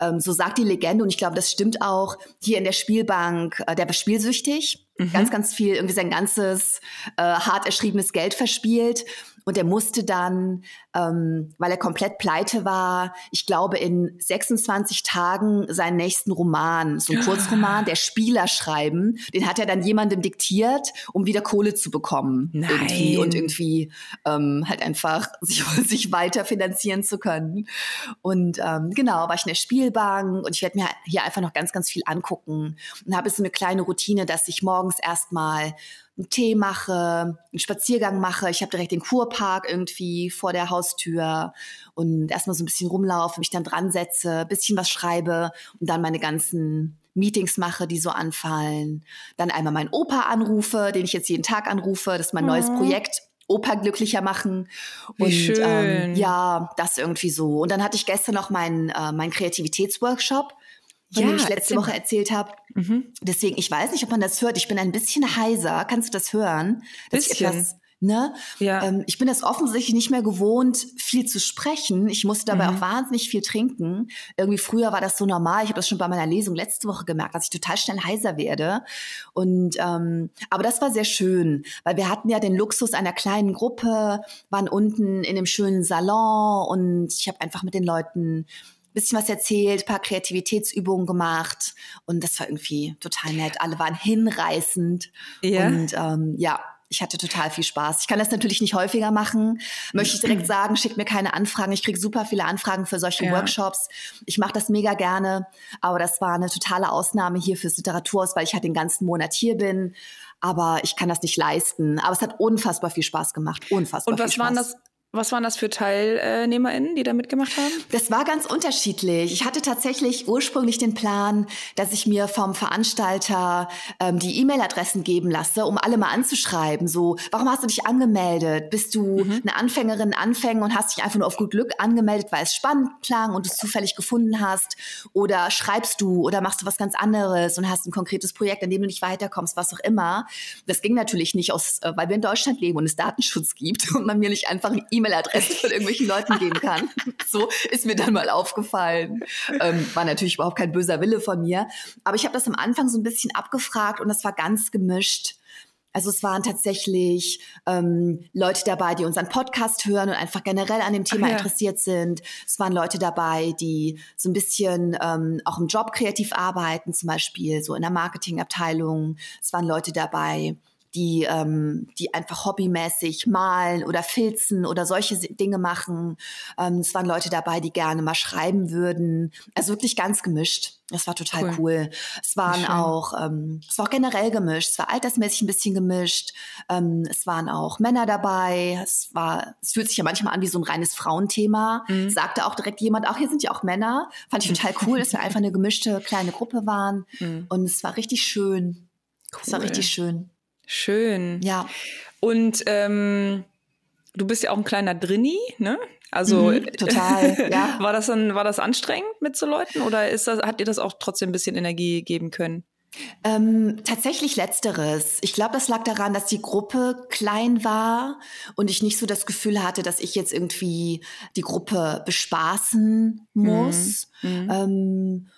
ähm, so sagt die Legende, und ich glaube, das stimmt auch, hier in der Spielbank, äh, der war spielsüchtig, mhm. ganz, ganz viel, irgendwie sein ganzes äh, hart erschriebenes Geld verspielt und er musste dann, ähm, weil er komplett pleite war, ich glaube, in 26 Tagen seinen nächsten Roman, so ein Kurzroman, der Spieler schreiben. Den hat er dann jemandem diktiert, um wieder Kohle zu bekommen. Nein. Irgendwie und irgendwie ähm, halt einfach sich, sich weiter finanzieren zu können. Und ähm, genau, war ich in der Spielbank und ich werde mir hier einfach noch ganz, ganz viel angucken und habe so eine kleine Routine, dass ich morgens erstmal einen Tee mache, einen Spaziergang mache. Ich habe direkt den Kurpark irgendwie vor der Haustür und erstmal so ein bisschen rumlaufe, mich dann dran setze, bisschen was schreibe und dann meine ganzen Meetings mache, die so anfallen. Dann einmal meinen Opa anrufe, den ich jetzt jeden Tag anrufe. Das ist mein mhm. neues Projekt. Opa glücklicher machen. Wie und schön. Ähm, ja, das irgendwie so. Und dann hatte ich gestern noch meinen, äh, meinen Kreativitätsworkshop von ja, dem ich letzte Woche erzählt habe. Mhm. Deswegen, ich weiß nicht, ob man das hört. Ich bin ein bisschen heiser. Kannst du das hören? Dass bisschen. ich etwas Ne? Ja. Ähm, ich bin das offensichtlich nicht mehr gewohnt, viel zu sprechen. Ich musste dabei mhm. auch wahnsinnig viel trinken. Irgendwie früher war das so normal. Ich habe das schon bei meiner Lesung letzte Woche gemerkt, dass ich total schnell heiser werde. Und ähm, aber das war sehr schön, weil wir hatten ja den Luxus einer kleinen Gruppe, waren unten in dem schönen Salon und ich habe einfach mit den Leuten bisschen was erzählt, paar Kreativitätsübungen gemacht und das war irgendwie total nett. Alle waren hinreißend Ja. und ähm, ja, ich hatte total viel Spaß. Ich kann das natürlich nicht häufiger machen. Möchte ich direkt sagen, schickt mir keine Anfragen. Ich kriege super viele Anfragen für solche Ja. Workshops. Ich mache das mega gerne, aber das war eine totale Ausnahme hier fürs Literaturhaus, weil ich halt den ganzen Monat hier bin. Aber ich kann das nicht leisten. Aber es hat unfassbar viel Spaß gemacht. Unfassbar Und was viel waren Spaß. das, was waren das für TeilnehmerInnen, die da mitgemacht haben? Das war ganz unterschiedlich. Ich hatte tatsächlich ursprünglich den Plan, dass ich mir vom Veranstalter ähm, die E-Mail-Adressen geben lasse, um alle mal anzuschreiben. So, warum hast du dich angemeldet? Bist du eine Anfängerin, Anfänger und hast dich einfach nur auf gut Glück angemeldet, weil es spannend klang und du es zufällig gefunden hast? Oder schreibst du oder machst du was ganz anderes und hast ein konkretes Projekt, an dem du nicht weiterkommst, was auch immer? Das ging natürlich nicht aus, äh, weil wir in Deutschland leben und es Datenschutz gibt und man mir nicht einfach eine E-Mail-Adresse von irgendwelchen Leuten geben kann. So ist mir dann mal aufgefallen. Ähm, war natürlich überhaupt kein böser Wille von mir. Aber ich habe das am Anfang so ein bisschen abgefragt und das war ganz gemischt. Also es waren tatsächlich ähm, Leute dabei, die unseren Podcast hören und einfach generell an dem Thema ja. interessiert sind. Es waren Leute dabei, die so ein bisschen ähm, auch im Job kreativ arbeiten, zum Beispiel so in der Marketingabteilung. Es waren Leute dabei, die, ähm, die einfach hobbymäßig malen oder filzen oder solche Dinge machen. Ähm, es waren Leute dabei, die gerne mal schreiben würden. Also wirklich ganz gemischt. Das war total Cool. cool. Es waren Schön. auch, ähm, es war auch generell gemischt. Es war altersmäßig ein bisschen gemischt. Ähm, es waren auch Männer dabei. Es war, es fühlt sich ja manchmal an wie so ein reines Frauenthema. Mhm. Sagte auch direkt jemand, ach, hier sind ja auch Männer. Fand ich total cool, dass wir einfach eine gemischte kleine Gruppe waren. Mhm. Und es war richtig schön. Es war Cool. richtig schön. Schön. Ja. Und ähm, du bist ja auch ein kleiner Drinni, ne? Also Mhm, total, ja. war das dann, war das anstrengend mit so Leuten oder ist das, hat dir das auch trotzdem ein bisschen Energie geben können? Ähm, tatsächlich letzteres. Ich glaube, das lag daran, dass die Gruppe klein war und ich nicht so das Gefühl hatte, dass ich jetzt irgendwie die Gruppe bespaßen muss. Mhm. Ähm,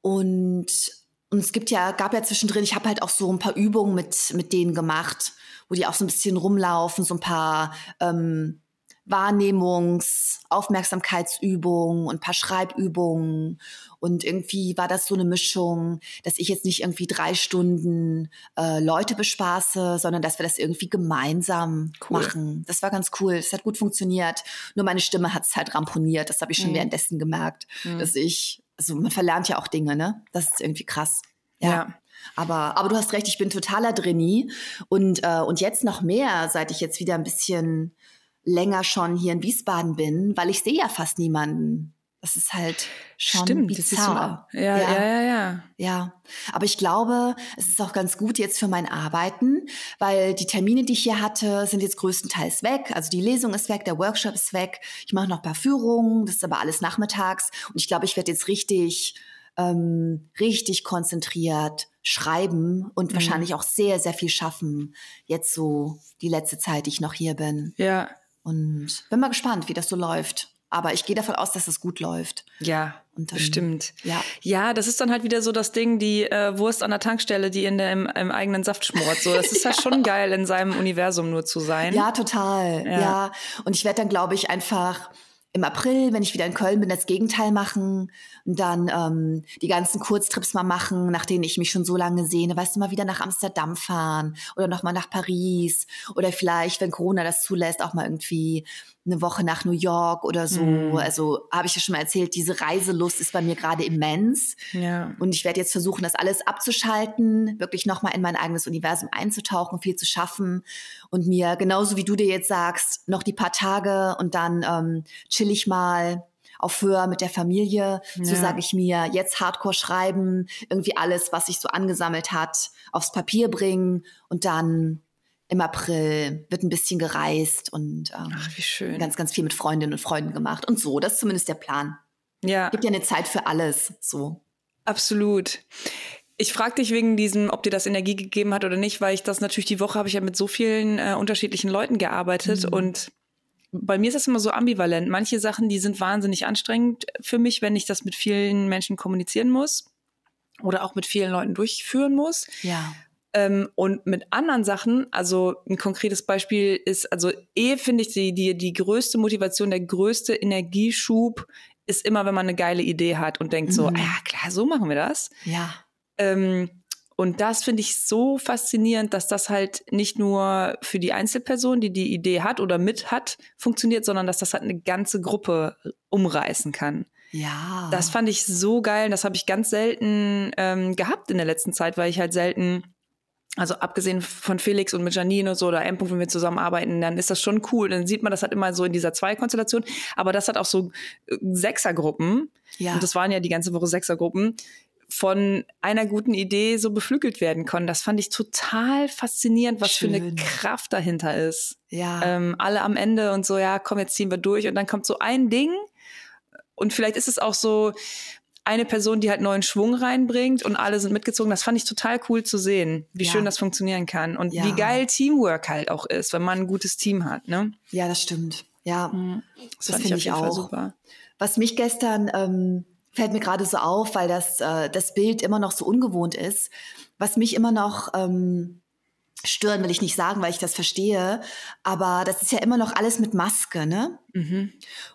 und, und es gibt ja, gab ja zwischendrin, ich habe halt auch so ein paar Übungen mit, mit denen gemacht, wo die auch so ein bisschen rumlaufen, so ein paar ähm, Wahrnehmungs-, Aufmerksamkeitsübungen und ein paar Schreibübungen. Und irgendwie war das so eine Mischung, dass ich jetzt nicht irgendwie drei Stunden äh, Leute bespaße, sondern dass wir das irgendwie gemeinsam Cool. machen. Das war ganz cool. Es hat gut funktioniert. Nur meine Stimme hat es halt ramponiert. Das habe ich schon Mhm. währenddessen gemerkt, Mhm. dass ich, also man verlernt ja auch Dinge, ne? Das ist irgendwie krass. Ja. Ja. Aber, aber du hast recht, ich bin totaler Drini und, äh, und jetzt noch mehr, seit ich jetzt wieder ein bisschen länger schon hier in Wiesbaden bin, weil ich sehe ja fast niemanden. Das ist halt schon Stimmt, das ist so, bizarr. ja, ja, ja, ja. Ja, aber ich glaube, es ist auch ganz gut jetzt für mein Arbeiten, weil die Termine, die ich hier hatte, sind jetzt größtenteils weg. Also die Lesung ist weg, der Workshop ist weg. Ich mache noch ein paar Führungen, das ist aber alles nachmittags. Und ich glaube, ich werde jetzt richtig, ähm, richtig konzentriert schreiben und Mhm. wahrscheinlich auch sehr, sehr viel schaffen. Jetzt so die letzte Zeit, die ich noch hier bin. Ja, Und bin mal gespannt, wie das so läuft. Aber ich gehe davon aus, dass es gut läuft. ja, Und dann- bestimmt. Ja. Ja, das ist dann halt wieder so das Ding, die äh, Wurst an der Tankstelle, die in dem im eigenen Saft schmort. So, das ist halt schon geil, in seinem Universum nur zu sein. Ja, total. Ja. Ja. Und ich werde dann, glaube ich, einfach im April, wenn ich wieder in Köln bin, das Gegenteil machen und dann ähm, die ganzen Kurztrips mal machen, nach denen ich mich schon so lange sehne. Weißt du, mal wieder nach Amsterdam fahren oder noch mal nach Paris oder vielleicht, wenn Corona das zulässt, auch mal irgendwie eine Woche nach New York oder so. Mhm. Also habe ich ja schon mal erzählt, diese Reiselust ist bei mir gerade immens. Ja. Und ich werde jetzt versuchen, das alles abzuschalten, wirklich nochmal in mein eigenes Universum einzutauchen, viel zu schaffen und mir, genauso wie du dir jetzt sagst, noch die paar Tage und dann ähm, chill ich mal auf Höhe mit der Familie. So Ja. sage ich mir, jetzt Hardcore schreiben, irgendwie alles, was sich so angesammelt hat, aufs Papier bringen und dann im April wird ein bisschen gereist und ähm, Ach, ganz, ganz viel mit Freundinnen und Freunden gemacht. Und so, das ist zumindest der Plan. ja. Gibt ja eine Zeit für alles. So. Absolut. Ich frage dich wegen diesem, ob dir das Energie gegeben hat oder nicht, weil ich das natürlich die Woche habe ich ja mit so vielen äh, unterschiedlichen Leuten gearbeitet Mhm. und bei mir ist das immer so ambivalent. Manche Sachen, die sind wahnsinnig anstrengend für mich, wenn ich das mit vielen Menschen kommunizieren muss oder auch mit vielen Leuten durchführen muss. Ja. Ähm, und mit anderen Sachen, also ein konkretes Beispiel ist, also eh finde ich die, die, die größte Motivation, der größte Energieschub ist immer, wenn man eine geile Idee hat und denkt mhm. so, ah ja klar, so machen wir das. Ja. Ähm, und das finde ich so faszinierend, dass das halt nicht nur für die Einzelperson, die die Idee hat oder mit hat, funktioniert, sondern dass das halt eine ganze Gruppe umreißen kann. Ja. Das fand ich so geil. Das habe ich ganz selten ähm, gehabt in der letzten Zeit, weil ich halt selten also abgesehen von Felix und mit Janine und so oder M. wenn wir zusammenarbeiten, dann ist das schon cool. Dann sieht man das halt immer so in dieser Zwei-Konstellation. Aber das hat auch so äh, Sechsergruppen. Ja. Und das waren ja die ganze Woche Sechsergruppen, von einer guten Idee so beflügelt werden können. Das fand ich total faszinierend, was Schön. für eine Kraft dahinter ist. Ja. Ähm, alle am Ende und so, ja, komm, jetzt ziehen wir durch. Und dann kommt so ein Ding. Und vielleicht ist es auch so eine Person, die halt neuen Schwung reinbringt und alle sind mitgezogen. Das fand ich total cool zu sehen, wie ja. schön das funktionieren kann. Und ja. wie geil Teamwork halt auch ist, wenn man ein gutes Team hat. Ne? Ja, das stimmt. Ja, mhm. das, das finde ich, ich auch. Super. Was mich gestern ähm, fällt mir gerade so auf, weil das, äh, das Bild immer noch so ungewohnt ist. Was mich immer noch ähm, stören will ich nicht sagen, weil ich das verstehe, aber das ist ja immer noch alles mit Maske, ne? Mhm.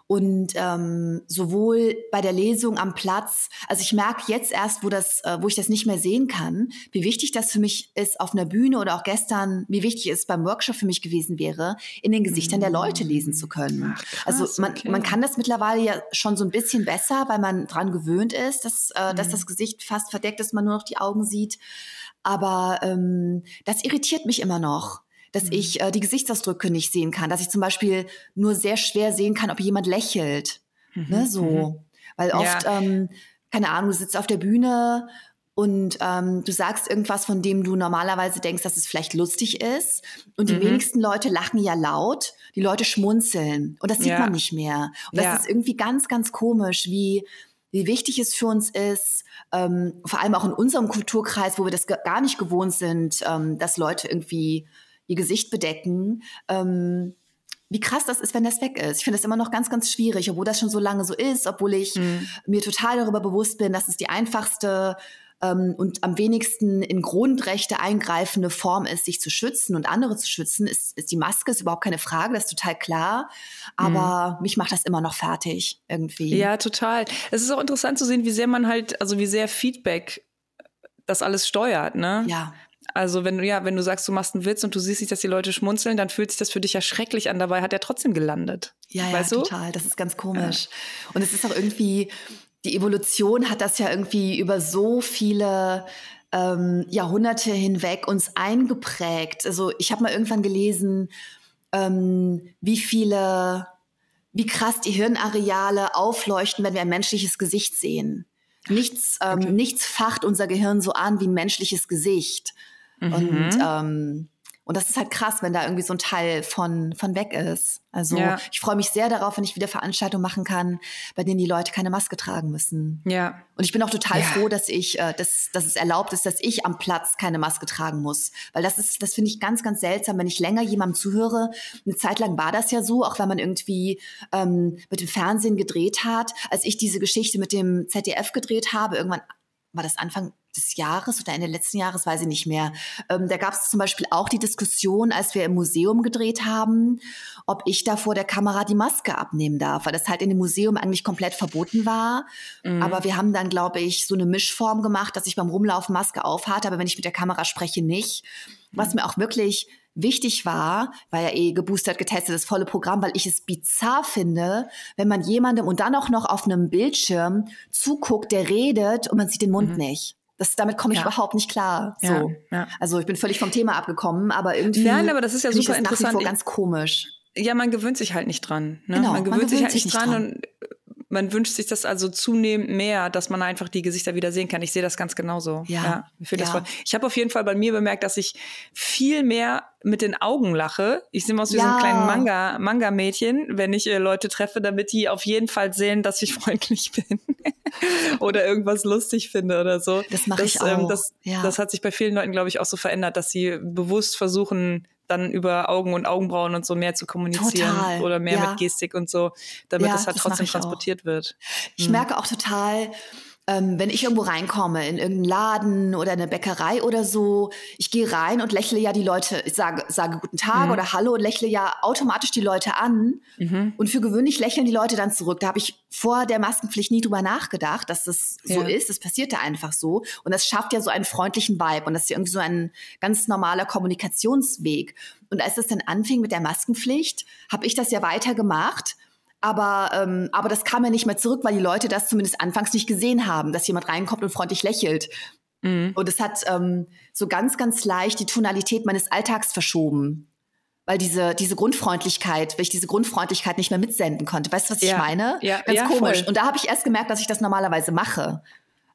Und ähm, sowohl bei der Lesung am Platz, also ich merke jetzt erst, wo das, äh, wo ich das nicht mehr sehen kann, wie wichtig das für mich ist auf einer Bühne oder auch gestern, wie wichtig es beim Workshop für mich gewesen wäre, in den Gesichtern mhm. der Leute lesen zu können. Ach, krass, also man, okay. man kann das mittlerweile ja schon so ein bisschen besser, weil man dran gewöhnt ist, dass, äh, mhm. dass das Gesicht fast verdeckt ist, man nur noch die Augen sieht. Aber ähm, das irritiert mich immer noch, dass mhm. ich äh, die Gesichtsausdrücke nicht sehen kann, dass ich zum Beispiel nur sehr schwer sehen kann, ob jemand lächelt. Mhm. Ne, so. Mhm. Weil oft, ja. ähm, keine Ahnung, du sitzt auf der Bühne und ähm, du sagst irgendwas, von dem du normalerweise denkst, dass es vielleicht lustig ist. Und die mhm. wenigsten Leute lachen ja laut, die Leute schmunzeln. Und das sieht ja. man nicht mehr. Und das ja. ist irgendwie ganz, ganz komisch, wie wie wichtig es für uns ist, ähm, vor allem auch in unserem Kulturkreis, wo wir das gar nicht gewohnt sind, ähm, dass Leute irgendwie ihr Gesicht bedecken. Ähm, wie krass das ist, wenn das weg ist. Ich finde das immer noch ganz, ganz schwierig, obwohl das schon so lange so ist, obwohl ich mhm. mir total darüber bewusst bin, dass es die einfachste ähm, und am wenigsten in Grundrechte eingreifende Form ist, sich zu schützen und andere zu schützen, ist, ist die Maske, ist überhaupt keine Frage, das ist total klar. Aber mhm. mich macht das immer noch fertig irgendwie. Ja, total. Es ist auch interessant zu sehen, wie sehr man halt, also wie sehr Feedback das alles steuert, ne? Ja. Also wenn du ja, wenn du sagst, du machst einen Witz und du siehst nicht, dass die Leute schmunzeln, dann fühlt sich das für dich ja schrecklich an. Dabei hat er trotzdem gelandet. Ja, weißt ja, du? total. Das ist ganz komisch. Ja. Und es ist auch irgendwie, die Evolution hat das ja irgendwie über so viele ähm, Jahrhunderte hinweg uns eingeprägt. Also ich habe mal irgendwann gelesen, ähm, wie viele, wie krass die Hirnareale aufleuchten, wenn wir ein menschliches Gesicht sehen. Nichts, ähm, okay. nichts facht unser Gehirn so an wie ein menschliches Gesicht. Mhm. Und ähm, und das ist halt krass, wenn da irgendwie so ein Teil von, von weg ist. Also ja. ich freue mich sehr darauf, wenn ich wieder Veranstaltungen machen kann, bei denen die Leute keine Maske tragen müssen. Ja. Und ich bin auch total ja. froh, dass ich, äh, dass, dass es erlaubt ist, dass ich am Platz keine Maske tragen muss. Weil das ist, das finde ich ganz, ganz seltsam, wenn ich länger jemandem zuhöre. Eine Zeit lang war das ja so, auch wenn man irgendwie ähm, mit dem Fernsehen gedreht hat. Als ich diese Geschichte mit dem ZDF gedreht habe, irgendwann war das Anfang des Jahres oder Ende letzten Jahres, weiß ich nicht mehr. Ähm, da gab es zum Beispiel auch die Diskussion, als wir im Museum gedreht haben, ob ich da vor der Kamera die Maske abnehmen darf, weil das halt in dem Museum eigentlich komplett verboten war. Mhm. Aber wir haben dann, glaube ich, so eine Mischform gemacht, dass ich beim Rumlaufen Maske aufhatte, aber wenn ich mit der Kamera spreche, nicht. Was mhm. mir auch wirklich wichtig war, war ja eh geboostert, getestet, das volle Programm, weil ich es bizarr finde, wenn man jemandem und dann auch noch auf einem Bildschirm zuguckt, der redet und man sieht den Mund mhm. nicht. Das, damit komme ich ja. überhaupt nicht klar. So. Ja, ja. Also ich bin völlig vom Thema abgekommen, aber irgendwie. Nein, aber das ist ja super das interessant. Nach wie vor ganz komisch. Ja, man gewöhnt sich halt nicht dran. Ne? Genau, man, gewöhnt man gewöhnt sich halt nicht dran, dran. und man wünscht sich das also zunehmend mehr, dass man einfach die Gesichter wieder sehen kann. Ich sehe das ganz genauso. Ja, ja ich ja. Das ich habe auf jeden Fall bei mir bemerkt, dass ich viel mehr mit den Augen lache. Ich sehe aus wie ja. so ein kleines Manga, Manga-Mädchen, wenn ich äh, Leute treffe, damit die auf jeden Fall sehen, dass ich freundlich bin oder irgendwas lustig finde oder so. Das mache ich ähm, auch. Ähm, das, ja. das hat sich bei vielen Leuten, glaube ich, auch so verändert, dass sie bewusst versuchen, dann über Augen und Augenbrauen und so mehr zu kommunizieren total. oder mehr ja. mit Gestik und so, damit ja, das halt das trotzdem transportiert auch. wird. Ich hm. merke auch total, ähm, wenn ich irgendwo reinkomme, in irgendeinen Laden oder eine Bäckerei oder so, ich gehe rein und lächle ja die Leute, ich sage, sage guten Tag mhm. oder Hallo und lächle ja automatisch die Leute an. Mhm. Und für gewöhnlich lächeln die Leute dann zurück. Da habe ich vor der Maskenpflicht nie drüber nachgedacht, dass das so ja. ist. Das passierte einfach so. Und das schafft ja so einen freundlichen Vibe. Und das ist ja irgendwie so ein ganz normaler Kommunikationsweg. Und als das dann anfing mit der Maskenpflicht, habe ich das ja weiter gemacht aber, ähm, aber das kam ja nicht mehr zurück, weil die Leute das zumindest anfangs nicht gesehen haben, dass jemand reinkommt und freundlich lächelt. Mhm. Und es hat ähm, so ganz, ganz leicht die Tonalität meines Alltags verschoben. Weil diese, diese Grundfreundlichkeit, weil ich diese Grundfreundlichkeit nicht mehr mitsenden konnte. Weißt du, was ich ja. meine? Ja, Ganz ja, komisch. Voll. Und da habe ich erst gemerkt, dass ich das normalerweise mache.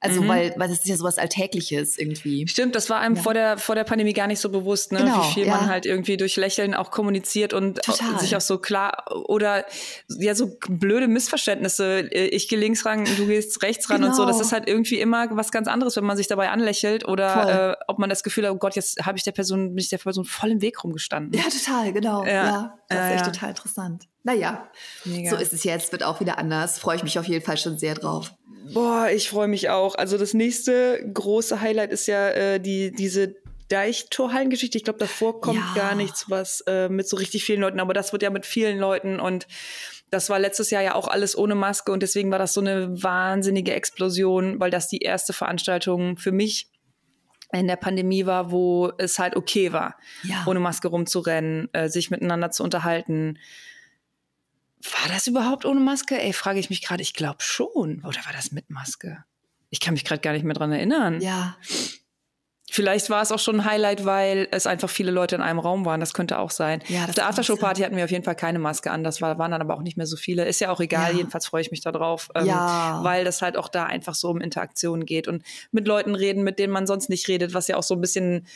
Also, mhm. weil, weil das ist ja sowas Alltägliches irgendwie. Stimmt, das war einem ja. vor, der, vor der Pandemie gar nicht so bewusst, ne? Genau, wie viel ja. man halt irgendwie durch Lächeln auch kommuniziert und Total. sich auch so klar oder ja, so blöde Missverständnisse. Äh, ich gehe links ran, du gehst rechts ran genau. und so. Das genau. ist halt irgendwie immer was ganz anderes, wenn man sich dabei anlächelt oder äh, ob man das Gefühl hat, oh Gott, jetzt habe ich der Person, bin ich der Person voll im Weg rumgestanden. Ja, total, genau. Ja, ja das ist echt total interessant. Naja, Mega. so ist es jetzt, wird auch wieder anders. Freue ich mich auf jeden Fall schon sehr drauf. Boah, ich freue mich auch. Also das nächste große Highlight ist ja äh, die, diese Deichtorhallengeschichte. Ich glaube, davor kommt ja. gar nichts, was äh, mit so richtig vielen Leuten, aber das wird ja mit vielen Leuten und das war letztes Jahr ja auch alles ohne Maske und deswegen war das so eine wahnsinnige Explosion, weil das die erste Veranstaltung für mich in der Pandemie war, wo es halt okay war, ja. ohne Maske rumzurennen, äh, sich miteinander zu unterhalten. War das überhaupt ohne Maske? Ey, frage ich mich gerade. Ich glaube schon. Oder war das mit Maske? Ich kann mich gerade gar nicht mehr dran erinnern. Ja. Vielleicht war es auch schon ein Highlight, weil es einfach viele Leute in einem Raum waren. Das könnte auch sein. Ja, Auf der Aftershow-Party hatten wir auf jeden Fall keine Maske an. Das war, waren dann aber auch nicht mehr so viele. Ist ja auch egal. Ja. Jedenfalls freue ich mich darauf, ähm, ja. weil das halt auch da einfach so um Interaktion geht und mit Leuten reden, mit denen man sonst nicht redet, was ja auch so ein bisschen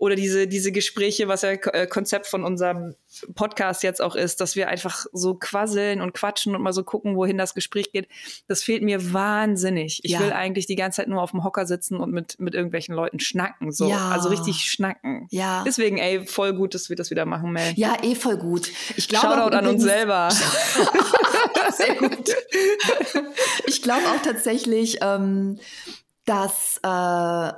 oder diese, diese Gespräche, was ja äh, Konzept von unserem Podcast jetzt auch ist, dass wir einfach so quasseln und quatschen und mal so gucken, wohin das Gespräch geht. Das fehlt mir wahnsinnig. Ich ja. will eigentlich die ganze Zeit nur auf dem Hocker sitzen und mit, mit irgendwelchen Leuten schnacken. So. Ja. Also richtig schnacken. Ja. Deswegen, ey, voll gut, dass wir das wieder machen, Mel. Ja, eh voll gut. Ich glaube Shoutout an uns selber. Sehr gut. Ich glaube auch tatsächlich, ähm, dass äh,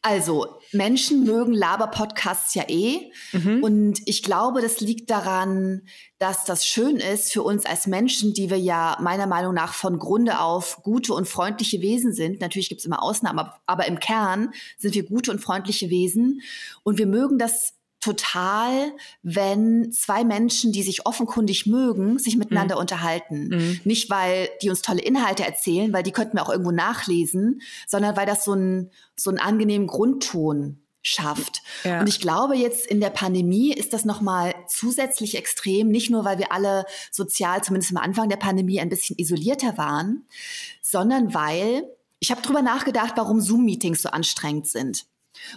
also, Menschen mögen Laber-Podcasts ja eh. Mhm. Und ich glaube, das liegt daran, dass das schön ist für uns als Menschen, die wir ja meiner Meinung nach von Grunde auf gute und freundliche Wesen sind. Natürlich gibt es immer Ausnahmen, aber im Kern sind wir gute und freundliche Wesen. Und wir mögen das total, wenn zwei Menschen, die sich offenkundig mögen, sich miteinander mhm. unterhalten. Mhm. Nicht, weil die uns tolle Inhalte erzählen, weil die könnten wir auch irgendwo nachlesen, sondern weil das so, ein, so einen angenehmen Grundton schafft. Ja. Und ich glaube, jetzt in der Pandemie ist das nochmal zusätzlich extrem, nicht nur, weil wir alle sozial, zumindest am Anfang der Pandemie, ein bisschen isolierter waren, sondern weil ich habe drüber nachgedacht, warum Zoom-Meetings so anstrengend sind.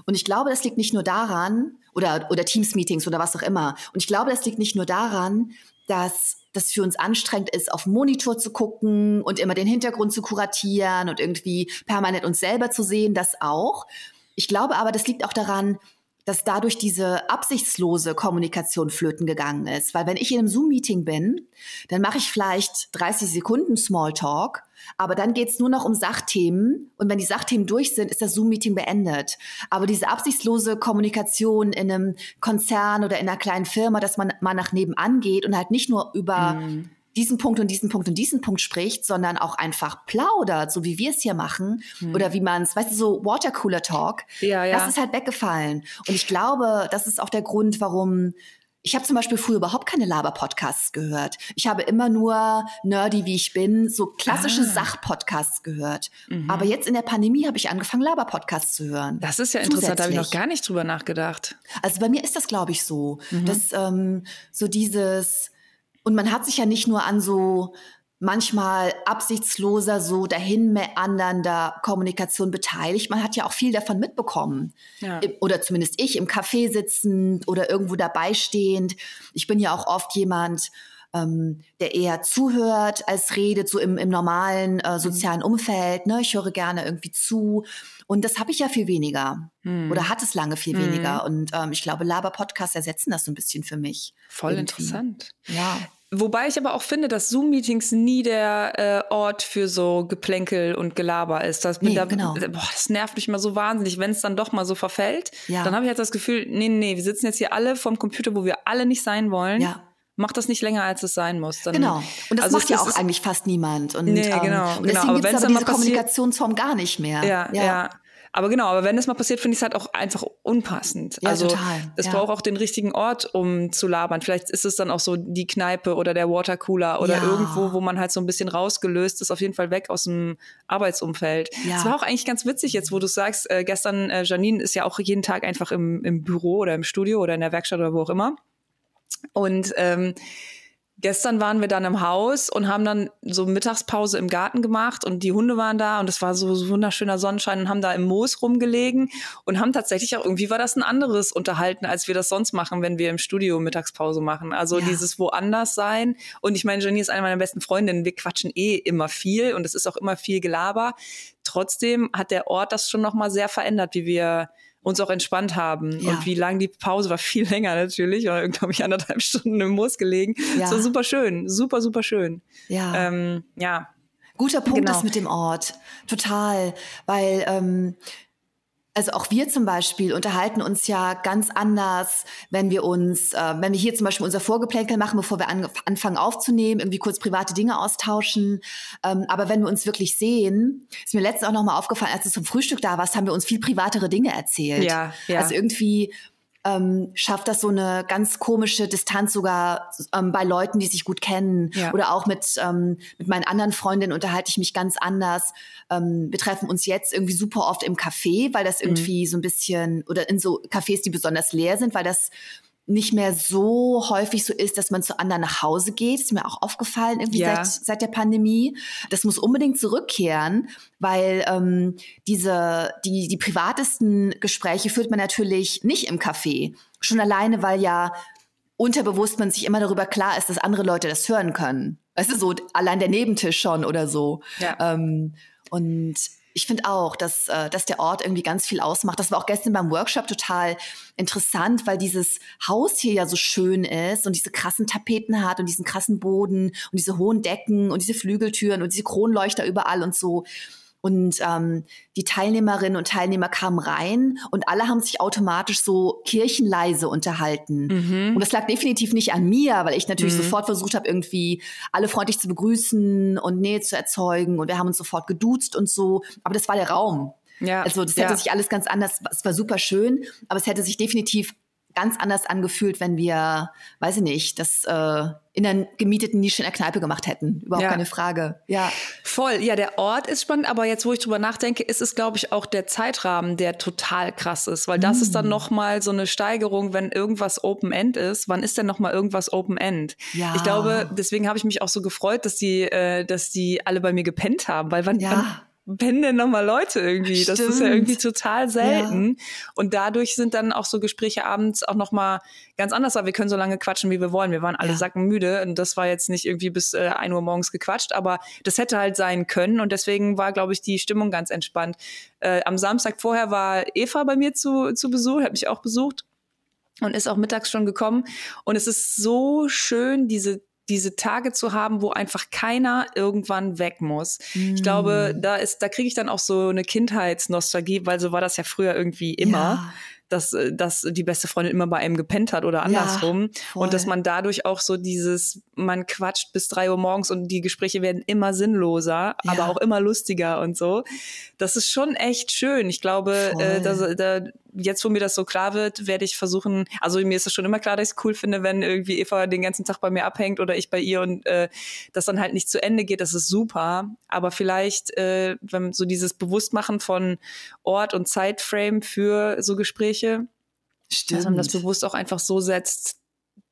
Und ich glaube, das liegt nicht nur daran, oder, oder Teams-Meetings oder was auch immer. Und ich glaube, das liegt nicht nur daran, dass das für uns anstrengend ist, auf Monitor zu gucken und immer den Hintergrund zu kuratieren und irgendwie permanent uns selber zu sehen, das auch. Ich glaube aber, das liegt auch daran, dass dadurch diese absichtslose Kommunikation flöten gegangen ist. Weil wenn ich in einem Zoom-Meeting bin, dann mache ich vielleicht 30 Sekunden Smalltalk, aber dann geht's nur noch um Sachthemen. Und wenn die Sachthemen durch sind, ist das Zoom-Meeting beendet. Aber diese absichtslose Kommunikation in einem Konzern oder in einer kleinen Firma, dass man mal nach nebenan geht und halt nicht nur über mm diesen Punkt und diesen Punkt und diesen Punkt spricht, sondern auch einfach plaudert, so wie wir es hier machen hm. oder wie man es, weißt du, so Watercooler Talk. Ja, ja. Das ist halt weggefallen. Und ich glaube, das ist auch der Grund, warum ich habe zum Beispiel früher überhaupt keine Laber-Podcasts gehört. Ich habe immer nur nerdy, wie ich bin, so klassische ah. Sach-Podcasts gehört. Mhm. Aber jetzt in der Pandemie habe ich angefangen, Laber-Podcasts zu hören. Das ist ja interessant, da habe ich noch gar nicht drüber nachgedacht. Also bei mir ist das, glaube ich, so, mhm. dass ähm, so dieses und man hat sich ja nicht nur an so manchmal absichtsloser, so dahin meandernder Kommunikation beteiligt. Man hat ja auch viel davon mitbekommen. Ja. Oder zumindest ich, im Café sitzend oder irgendwo dabei stehend. Ich bin ja auch oft jemand, ähm, der eher zuhört als redet, so im, im normalen äh, mhm. sozialen Umfeld. Ne? Ich höre gerne irgendwie zu. Und das habe ich ja viel weniger. Hm. Oder hat es lange viel weniger. Hm. Und ähm, ich glaube, Laber-Podcasts ersetzen das so ein bisschen für mich. Voll irgendwie. interessant. Ja. Wobei ich aber auch finde, dass Zoom-Meetings nie der äh, Ort für so Geplänkel und Gelaber ist. Das, Nee, da, genau. boah, das nervt mich mal so wahnsinnig, wenn es dann doch mal so verfällt. Ja. Dann habe ich halt das Gefühl, nee, nee, wir sitzen jetzt hier alle vorm Computer, wo wir alle nicht sein wollen. Ja. Mach das nicht länger, als es sein muss. Dann, Genau. Und das also macht ja auch eigentlich fast niemand. Und, Nee, ähm, genau, und genau. deswegen Aber gibt es aber mal diese Kommunikationsform gar nicht mehr. Ja, ja. Aber genau, aber wenn das mal passiert, finde ich es halt auch einfach unpassend. Ja, also total, es ja. braucht auch den richtigen Ort, um zu labern. Vielleicht ist es dann auch so die Kneipe oder der Watercooler oder Ja. irgendwo, wo man halt so ein bisschen rausgelöst ist, auf jeden Fall weg aus dem Arbeitsumfeld. Es war auch eigentlich ganz witzig jetzt, wo du sagst, äh, gestern, äh, Janine ist ja auch jeden Tag einfach im, im Büro oder im Studio oder in der Werkstatt oder wo auch immer. Und ähm, gestern waren wir dann im Haus und haben dann so Mittagspause im Garten gemacht und die Hunde waren da und es war so, so wunderschöner Sonnenschein und haben da im Moos rumgelegen und haben tatsächlich auch irgendwie war das ein anderes unterhalten, als wir das sonst machen, wenn wir im Studio Mittagspause machen. Also Ja. dieses woanders sein. Und ich meine, Jenny ist eine meiner besten Freundinnen. Wir quatschen eh immer viel und es ist auch immer viel Gelaber. Trotzdem hat der Ort das schon nochmal sehr verändert, wie wir uns auch entspannt haben. Ja. Und wie lang die Pause war, viel länger natürlich. War, glaube ich, anderthalb Stunden im Moos gelegen. Ja. Es war super schön, super, super schön. Ja. Ähm, ja, Guter Punkt Genau. ist mit dem Ort. Total. Weil, ähm, also auch wir zum Beispiel unterhalten uns ja ganz anders, wenn wir uns, äh, wenn wir hier zum Beispiel unser Vorgeplänkel machen, bevor wir an, anfangen aufzunehmen, irgendwie kurz private Dinge austauschen. Ähm, aber wenn wir uns wirklich sehen, ist mir letztens auch nochmal aufgefallen, als du zum Frühstück da warst, haben wir uns viel privatere Dinge erzählt. Ja, ja. Also irgendwie ähm, schafft das so eine ganz komische Distanz sogar ähm, bei Leuten, die sich gut kennen. Ja. Oder auch mit, ähm, mit meinen anderen Freundinnen unterhalte ich mich ganz anders. Ähm, wir treffen uns jetzt irgendwie super oft im Café, weil das Mhm. irgendwie so ein bisschen, oder in so Cafés, die besonders leer sind, weil das nicht mehr so häufig so ist, dass man zu anderen nach Hause geht. Ist mir auch aufgefallen irgendwie Ja. seit, seit der Pandemie. Das muss unbedingt zurückkehren, weil ähm, diese die die privatesten Gespräche führt man natürlich nicht im Café. Schon alleine, weil ja unterbewusst man sich immer darüber klar ist, dass andere Leute das hören können. Weißt du, so allein der Nebentisch schon oder so. Ja. Ähm, und ich finde auch, dass, äh, dass der Ort irgendwie ganz viel ausmacht. Das war auch gestern beim Workshop total interessant, weil dieses Haus hier ja so schön ist und diese krassen Tapeten hat und diesen krassen Boden und diese hohen Decken und diese Flügeltüren und diese Kronleuchter überall und so. Und ähm, die Teilnehmerinnen und Teilnehmer kamen rein und alle haben sich automatisch so kirchenleise unterhalten. Mhm. Und das lag definitiv nicht an mir, weil ich natürlich sofort versucht habe, irgendwie alle freundlich zu begrüßen und Nähe zu erzeugen. Und wir haben uns sofort geduzt und so. Aber das war der Raum. ja. Also das ja. hätte sich alles ganz anders, es war super schön, aber es hätte sich definitiv ganz anders angefühlt, wenn wir, weiß ich nicht, das äh, in einer gemieteten Nische in der Kneipe gemacht hätten. Überhaupt Ja. keine Frage. Ja. Voll, ja, der Ort ist spannend, aber jetzt, wo ich drüber nachdenke, ist es, glaube ich, auch der Zeitrahmen, der total krass ist, weil das Mm. ist dann nochmal so eine Steigerung, wenn irgendwas Open-End ist. Wann ist denn nochmal irgendwas Open-End? Ja. Ich glaube, deswegen habe ich mich auch so gefreut, dass die, äh, dass die alle bei mir gepennt haben, weil wann, Ja. wann pennen denn nochmal Leute irgendwie? Das ist ja Stimmt. irgendwie total selten. Und dadurch sind dann auch so Gespräche abends auch nochmal ganz anders, weil wir können so lange quatschen, wie wir wollen. Wir waren alle Ja. sackenmüde und das war jetzt nicht irgendwie bis äh, 1 Uhr morgens gequatscht, aber das hätte halt sein können und deswegen war, glaube ich, die Stimmung ganz entspannt. Äh, am Samstag vorher war Eva bei mir zu, zu Besuch, hat mich auch besucht und ist auch mittags schon gekommen. Und es ist so schön, diese diese Tage zu haben, wo einfach keiner irgendwann weg muss. Ich glaube, da ist, da kriege ich dann auch so eine Kindheitsnostalgie, weil so war das ja früher irgendwie immer, Ja. dass, äh, dass die beste Freundin immer bei einem gepennt hat oder andersrum. voll. und dass man dadurch auch so dieses, man quatscht bis drei Uhr morgens und die Gespräche werden immer sinnloser, Ja. aber auch immer lustiger und so. Das ist schon echt schön. Ich glaube, äh, dass, da, jetzt, wo mir das so klar wird, werde ich versuchen, also mir ist es schon immer klar, dass ich es cool finde, wenn irgendwie Eva den ganzen Tag bei mir abhängt oder ich bei ihr und äh, das dann halt nicht zu Ende geht, das ist super. Aber vielleicht, äh, wenn so dieses Bewusstmachen von Ort und Zeitframe für so Gespräche, dass man das bewusst auch einfach so setzt,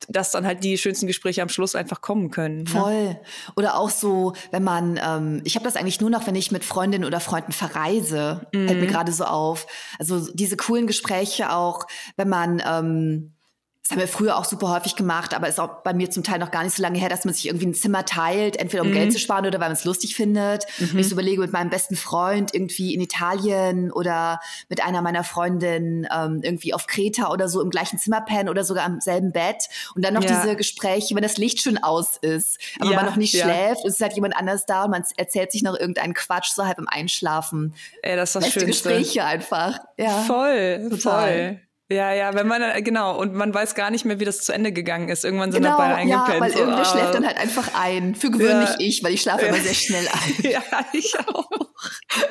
dass dann halt die schönsten Gespräche am Schluss einfach kommen können. Ne? Voll. Oder auch so, wenn man, ähm, ich habe das eigentlich nur noch, wenn ich mit Freundinnen oder Freunden verreise, fällt mir Mhm. gerade so auf. Also diese coolen Gespräche auch, wenn man ähm, das haben wir früher auch super häufig gemacht, aber ist auch bei mir zum Teil noch gar nicht so lange her, dass man sich irgendwie ein Zimmer teilt, entweder um mhm. Geld zu sparen oder weil man es lustig findet. Mhm. Wenn ich so überlege, mit meinem besten Freund irgendwie in Italien oder mit einer meiner Freundinnen ähm, irgendwie auf Kreta oder so im gleichen Zimmer pennen oder sogar am selben Bett. Und dann noch ja. diese Gespräche, wenn das Licht schon aus ist, aber ja, man noch nicht ja. schläft ist halt jemand anders da und man erzählt sich noch irgendeinen Quatsch so halb im Einschlafen. Ey, das ist das Beste Schönste. Gespräche einfach. Ja. Voll, Total. voll. Ja, ja, wenn man, äh, genau, und man weiß gar nicht mehr, wie das zu Ende gegangen ist. Irgendwann sind genau, dabei eingepennt. Ja, weil so, irgendwer oh. schläft dann halt einfach ein. Für gewöhnlich ja. ich, weil ich schlafe ja. immer sehr schnell ein. Ja, ich auch.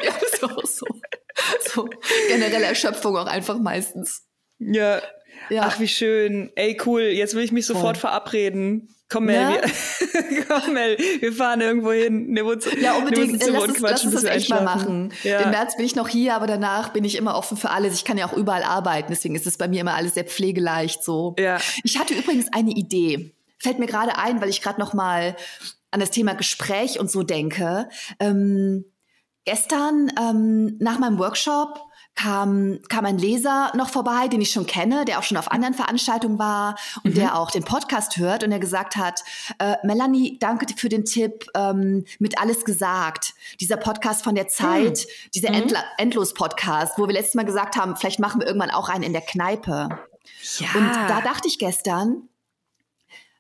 ja, ist auch so. So generelle Erschöpfung auch einfach meistens. Ja. Ja. Ach, wie schön. Ey, cool. Jetzt will ich mich sofort oh. verabreden. Komm, Mel, ja? wir, komm, Mel, wir fahren irgendwo hin. Ne, uns, ja, unbedingt. Lass uns, lass uns das echt mal machen. Ja. Im März bin ich noch hier, aber danach bin ich immer offen für alles. Ich kann ja auch überall arbeiten, deswegen ist es bei mir immer alles sehr pflegeleicht so. Ja. Ich hatte übrigens eine Idee. Fällt mir gerade ein, weil ich gerade noch mal an das Thema Gespräch und so denke. Ähm, gestern ähm, nach meinem Workshop kam, kam ein Leser noch vorbei, den ich schon kenne, der auch schon auf anderen Veranstaltungen war und mhm. der auch den Podcast hört und der gesagt hat, äh, Melanie, danke für den Tipp ähm, mit alles gesagt. Dieser Podcast von der Zeit, mhm. dieser mhm. Endlos-Podcast, wo wir letztes Mal gesagt haben, vielleicht machen wir irgendwann auch einen in der Kneipe. Ja. Und da dachte ich gestern,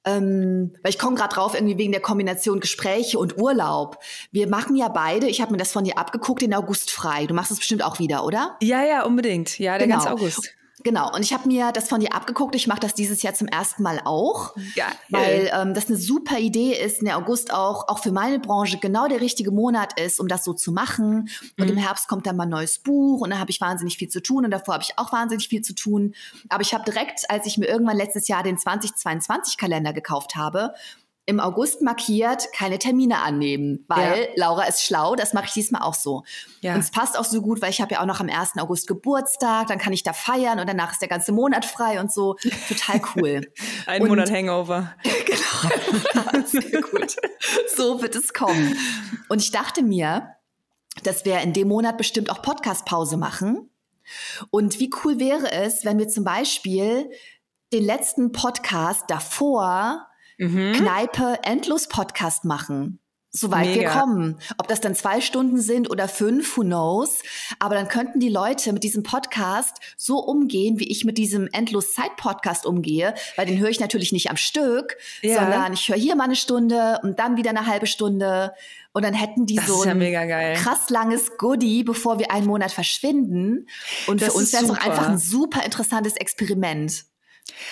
ähm, weil ich komme gerade drauf, irgendwie wegen der Kombination Gespräche und Urlaub. Wir machen ja beide, ich habe mir das von dir abgeguckt, den August frei. Du machst es bestimmt auch wieder, oder? Ja, ja, unbedingt. Ja, der genau. ganze August. Genau, und ich habe mir das von dir abgeguckt. Ich mache das dieses Jahr zum ersten Mal auch, ja, weil ähm, das eine super Idee ist, der August auch, auch für meine Branche genau der richtige Monat ist, um das so zu machen. Und mhm. im Herbst kommt dann mal ein neues Buch und dann habe ich wahnsinnig viel zu tun und davor habe ich auch wahnsinnig viel zu tun. Aber ich habe direkt, als ich mir irgendwann letztes Jahr den 2022-Kalender gekauft habe, im August markiert, keine Termine annehmen, weil ja. Laura ist schlau, das mache ich diesmal auch so. Ja. Und es passt auch so gut, weil ich habe ja auch noch am 1. August Geburtstag, dann kann ich da feiern und danach ist der ganze Monat frei und so. Total cool. Ein und, Monat Hangover. genau. Sehr gut. So wird es kommen. Und ich dachte mir, dass wir in dem Monat bestimmt auch Podcast-Pause machen. Und wie cool wäre es, wenn wir zum Beispiel den letzten Podcast davor mhm. Kneipe endlos Podcast machen. Soweit wir kommen. Ob das dann zwei Stunden sind oder fünf, who knows. Aber dann könnten die Leute mit diesem Podcast so umgehen, wie ich mit diesem endlos Zeit-Podcast umgehe, weil den höre ich natürlich nicht am Stück, ja. sondern ich höre hier mal eine Stunde und dann wieder eine halbe Stunde. Und dann hätten die das so ein ja krass langes Goodie, bevor wir einen Monat verschwinden. Und das für uns wäre es auch einfach ein super interessantes Experiment.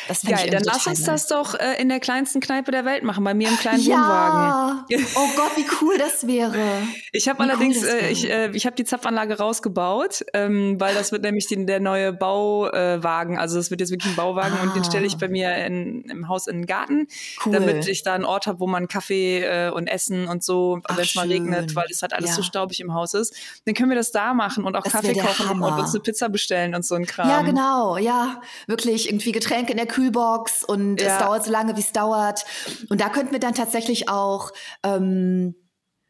Das Geil, dann lass uns das doch äh, in der kleinsten Kneipe der Welt machen, bei mir im kleinen ja. Wohnwagen. Oh Gott, wie cool das wäre. Ich habe allerdings, cool äh, ich, äh, ich habe die Zapfanlage rausgebaut, ähm, weil das wird nämlich die, der neue Bauwagen. also das wird jetzt wirklich ein Bauwagen ah. und den stelle ich bei mir in, im Haus in den Garten, cool. damit ich da einen Ort habe, wo man Kaffee äh, und Essen und so, wenn es mal regnet, weil es halt alles ja. so staubig im Haus ist. Dann können wir das da machen und auch das Kaffee kochen Hammer. und uns eine Pizza bestellen und so ein Kram. Ja, genau, ja, wirklich irgendwie Getränke in der Kühlbox und ja. es dauert so lange, wie es dauert. Und da könnten wir dann tatsächlich auch ähm,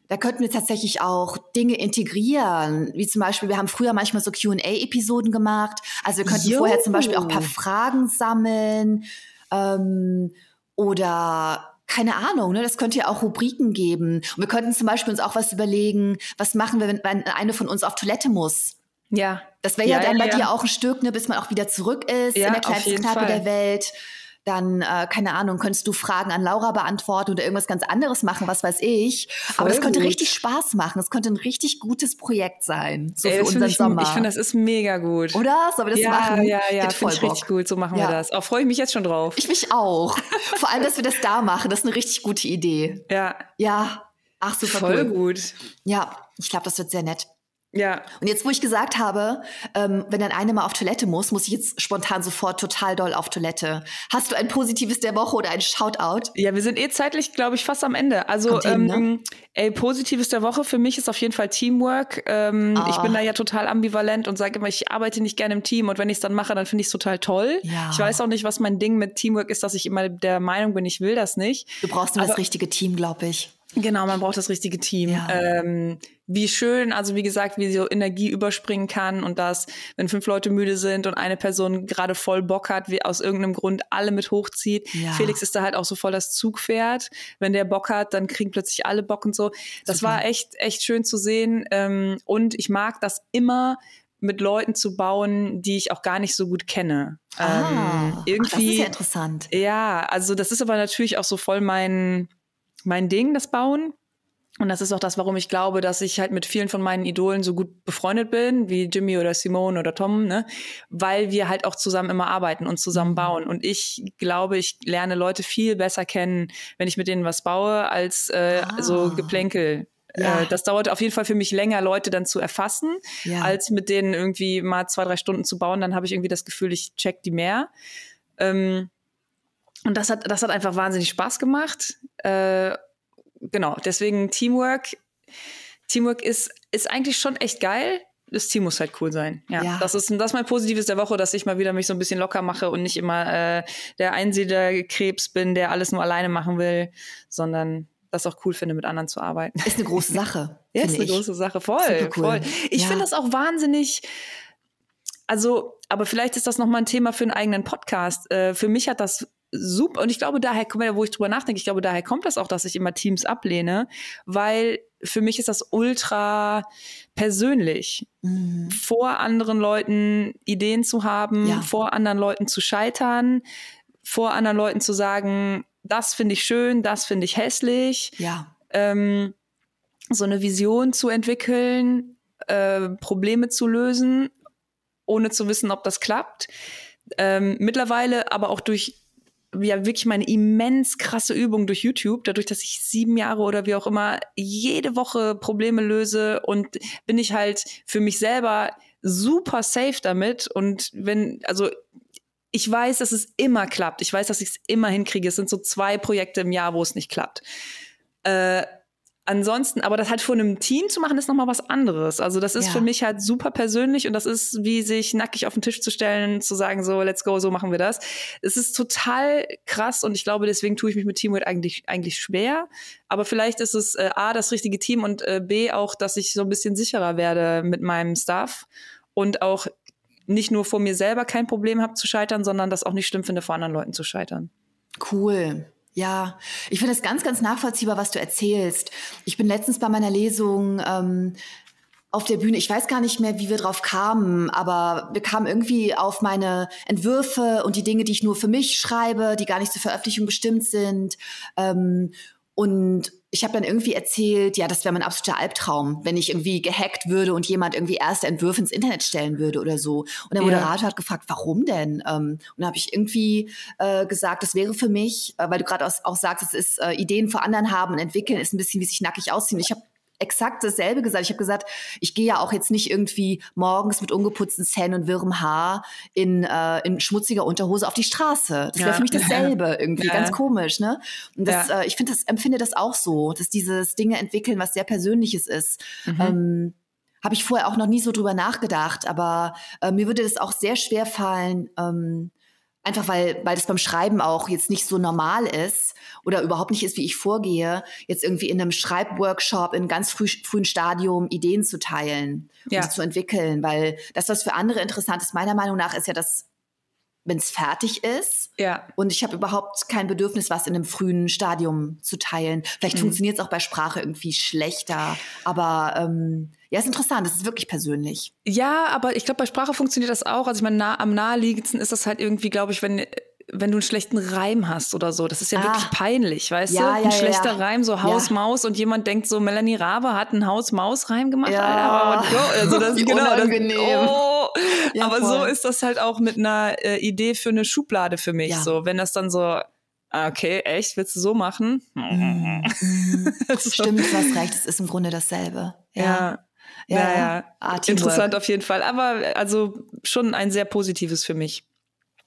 da könnten wir tatsächlich auch Dinge integrieren, wie zum Beispiel, wir haben früher manchmal so Q&A-Episoden gemacht. Also wir könnten jo. vorher zum Beispiel auch ein paar Fragen sammeln ähm, oder keine Ahnung, ne, das könnte ja auch Rubriken geben. Und wir könnten zum Beispiel uns auch was überlegen, was machen wir, wenn eine von uns auf Toilette muss. Ja. Das wäre ja, ja, dann bei ja. dir auch ein Stück, ne, bis man auch wieder zurück ist ja, in der kleinsten Kneipe der Welt. Dann, äh, keine Ahnung, könntest du Fragen an Laura beantworten oder irgendwas ganz anderes machen, was weiß ich. Voll Aber das könnte gut. richtig Spaß machen. Das könnte ein richtig gutes Projekt sein. So Ey, für unseren ich, Sommer. Ich finde, das ist mega gut. Oder? Sollen wir das ja, machen? Ja, ja, finde ich richtig gut. So machen wir das. Auch freue ich mich jetzt schon drauf. Ich mich auch. Vor allem, dass wir das da machen. Das ist eine richtig gute Idee. Ja. Ja. Ach, super Voll cool. gut. Ja, ich glaube, das wird sehr nett. Ja. Und jetzt, wo ich gesagt habe, ähm, wenn dann eine mal auf Toilette muss, muss ich jetzt spontan sofort total doll auf Toilette. Hast du ein positives der Woche oder ein Shoutout? Ja, wir sind eh zeitlich, glaube ich, fast am Ende. Also, hin, ähm, ne? ey, positives der Woche für mich ist auf jeden Fall Teamwork. Ähm, oh. Ich bin da ja total ambivalent und sage immer, ich arbeite nicht gerne im Team und wenn ich es dann mache, dann finde ich es total toll. Ja. Ich weiß auch nicht, was mein Ding mit Teamwork ist, dass ich immer der Meinung bin, ich will das nicht. Du brauchst nur Aber, das richtige Team, glaube ich. Genau, man braucht das richtige Team. Ja. Ähm, wie schön, also wie gesagt, wie so Energie überspringen kann und dass, wenn fünf Leute müde sind und eine Person gerade voll Bock hat, wie aus irgendeinem Grund alle mit hochzieht. Ja. Felix ist da halt auch so voll das Zugpferd. Wenn der Bock hat, dann kriegen plötzlich alle Bock und so. Das Super. war echt, echt schön zu sehen. Ähm, und ich mag das immer, mit Leuten zu bauen, die ich auch gar nicht so gut kenne. Ah, ähm, irgendwie, ach, das ist ja interessant. Ja, also das ist aber natürlich auch so voll mein, mein Ding, das Bauen. Und das ist auch das, warum ich glaube, dass ich halt mit vielen von meinen Idolen so gut befreundet bin, wie Jimmy oder Simone oder Tom, ne? Weil wir halt auch zusammen immer arbeiten und zusammen mhm. bauen. Und ich glaube, ich lerne Leute viel besser kennen, wenn ich mit denen was baue, als äh, ah. so Geplänkel ja. Äh, das dauert auf jeden Fall für mich länger, Leute dann zu erfassen, ja. als mit denen irgendwie mal zwei, drei Stunden zu bauen. Dann habe ich irgendwie das Gefühl, ich check die mehr. Ähm, und das hat, das hat einfach wahnsinnig Spaß gemacht. Äh, genau, deswegen Teamwork. Teamwork ist, ist eigentlich schon echt geil. Das Team muss halt cool sein. Ja, ja. das ist das ist mein Positives der Woche, dass ich mal wieder mich so ein bisschen locker mache und nicht immer äh, der Einsiedlerkrebs bin, der alles nur alleine machen will, sondern das auch cool finde, mit anderen zu arbeiten. Ist eine große Sache. ja, ist eine ich. große Sache. Voll, cool. voll. Ich ja. finde das auch wahnsinnig. Also, aber vielleicht ist das nochmal ein Thema für einen eigenen Podcast. Äh, für mich hat das super, und ich glaube, daher, wo ich drüber nachdenke, ich glaube, daher kommt das auch, dass ich immer Teams ablehne, weil für mich ist das ultra persönlich, mhm. vor anderen Leuten Ideen zu haben, ja. vor anderen Leuten zu scheitern, vor anderen Leuten zu sagen, das finde ich schön, das finde ich hässlich. Ja. Ähm, so eine Vision zu entwickeln, äh, Probleme zu lösen, ohne zu wissen, ob das klappt. Ähm, mittlerweile aber auch durch ja wirklich meine immens krasse Übung durch YouTube, dadurch, dass ich sieben Jahre oder wie auch immer jede Woche Probleme löse und bin ich halt für mich selber super safe damit und wenn, also ich weiß, dass es immer klappt. Ich weiß, dass ich es immer hinkriege. Es sind so zwei Projekte im Jahr, wo es nicht klappt. Äh, ansonsten, aber das halt vor einem Team zu machen, ist nochmal was anderes. Also das ist ja. für mich halt super persönlich und das ist wie sich nackig auf den Tisch zu stellen, zu sagen, so, let's go, so machen wir das. Es ist total krass und ich glaube, deswegen tue ich mich mit Teamwork eigentlich, eigentlich schwer. Aber vielleicht ist es äh, A, das richtige Team und äh, B, auch, dass ich so ein bisschen sicherer werde mit meinem Staff und auch nicht nur vor mir selber kein Problem habe zu scheitern, sondern das auch nicht schlimm finde, vor anderen Leuten zu scheitern. Cool. Ja, ich finde es ganz, ganz nachvollziehbar, was du erzählst. Ich bin letztens bei meiner Lesung ähm, auf der Bühne, ich weiß gar nicht mehr, wie wir drauf kamen, aber wir kamen irgendwie auf meine Entwürfe und die Dinge, die ich nur für mich schreibe, die gar nicht zur Veröffentlichung bestimmt sind. Ähm, und ich habe dann irgendwie erzählt, ja, das wäre mein absoluter Albtraum, wenn ich irgendwie gehackt würde und jemand irgendwie erste Entwürfe ins Internet stellen würde oder so. Und der Moderator ja. hat gefragt, warum denn? Ähm, und dann habe ich irgendwie äh, gesagt, das wäre für mich, äh, weil du gerade auch sagst, es ist äh, Ideen vor anderen haben und entwickeln, ist ein bisschen wie sich nackig ausziehen. Ich habe exakt dasselbe gesagt. Ich habe gesagt, ich gehe ja auch jetzt nicht irgendwie morgens mit ungeputzten Zähnen und wirrem Haar in, äh, in schmutziger Unterhose auf die Straße. Das wäre ja. für mich dasselbe irgendwie, ja. ganz komisch, ne? Und das, ja. äh, ich finde das, empfinde das auch so, dass dieses Dinge entwickeln, was sehr Persönliches ist. Mhm. Ähm, habe ich vorher auch noch nie so drüber nachgedacht, aber äh, mir würde das auch sehr schwer fallen, ähm, einfach weil, weil das beim Schreiben auch jetzt nicht so normal ist oder überhaupt nicht ist, wie ich vorgehe, jetzt irgendwie in einem Schreibworkshop in einem ganz früh, frühen Stadium Ideen zu teilen ja. und zu entwickeln, weil das, was für andere interessant ist, meiner Meinung nach, ist ja das wenn es fertig ist. Ja. Und ich habe überhaupt kein Bedürfnis, was in einem frühen Stadium zu teilen. Vielleicht mhm. funktioniert es auch bei Sprache irgendwie schlechter. Aber ähm, ja, ist interessant, es ist wirklich persönlich. Ja, aber ich glaube, bei Sprache funktioniert das auch. Also ich meine, nah, am naheliegendsten ist das halt irgendwie, glaube ich, wenn wenn du einen schlechten Reim hast oder so. Das ist ja ah. wirklich peinlich, weißt ja, du? Ein ja, schlechter ja. Reim, so Haus-Maus und jemand denkt so, Melanie Rabe hat einen Haus-Maus-Reim gemacht. Ja. Alter, also das, genau, unangenehm. Das, oh. aber voll. so ist das halt auch mit einer äh, Idee für eine Schublade für mich. So, wenn das dann so ah, Okay, echt? Willst du so machen? Mhm. Stimmt, du hast recht, es ist im Grunde dasselbe. Ja. Ja, ja, ja. Ah, interessant auf jeden Fall. Aber also schon ein sehr positives für mich.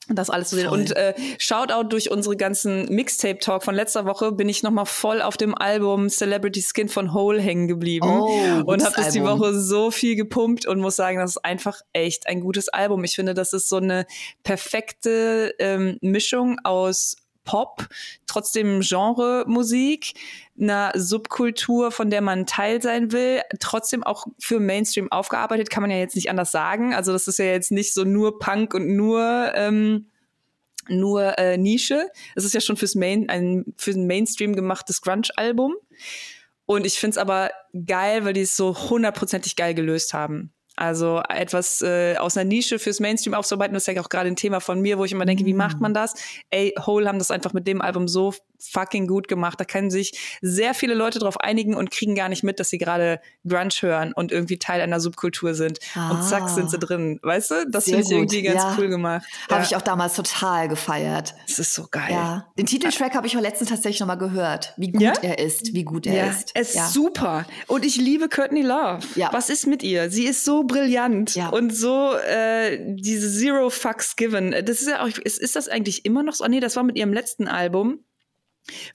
Das alles zu sehen. Voll. Und äh, Shoutout durch unsere ganzen Mixtape-Talk von letzter Woche bin ich nochmal voll auf dem Album Celebrity Skin von Hole hängen geblieben. Oh, und habe das die Woche so viel gepumpt und muss sagen, das ist einfach echt ein gutes Album. Ich finde, das ist so eine perfekte ähm, Mischung aus Pop, trotzdem Genre-Musik, einer Subkultur, von der man Teil sein will, trotzdem auch für Mainstream aufgearbeitet, kann man ja jetzt nicht anders sagen. Also das ist ja jetzt nicht so nur Punk und nur ähm, nur äh, Nische. Es ist ja schon fürs Main, ein für ein Mainstream gemachtes Grunge-Album. Und ich finde es aber geil, weil die es so hundertprozentig geil gelöst haben. Also etwas äh, aus einer Nische fürs Mainstream aufzuarbeiten, das ist ja auch gerade ein Thema von mir, wo ich immer denke, wie macht man das? Ey, Hole haben das einfach mit dem Album so fucking gut gemacht. Da können sich sehr viele Leute drauf einigen und kriegen gar nicht mit, dass sie gerade Grunge hören und irgendwie Teil einer Subkultur sind. Ah, und zack sind sie ah. drin. Weißt du? Das finde ich irgendwie ganz ja. cool gemacht. Habe ja. ich auch damals total gefeiert. Das ist so geil. Ja. Den Titeltrack habe ich auch letztens tatsächlich nochmal gehört. Wie gut ja? er ist, wie gut er ist. Es ist super. Und ich liebe Courtney Love. Was ist mit ihr? Sie ist so brillant und so äh, diese Zero Fucks Given. Das ist ja auch, ist, ist das eigentlich immer noch so? Oh, nee, das war mit ihrem letzten Album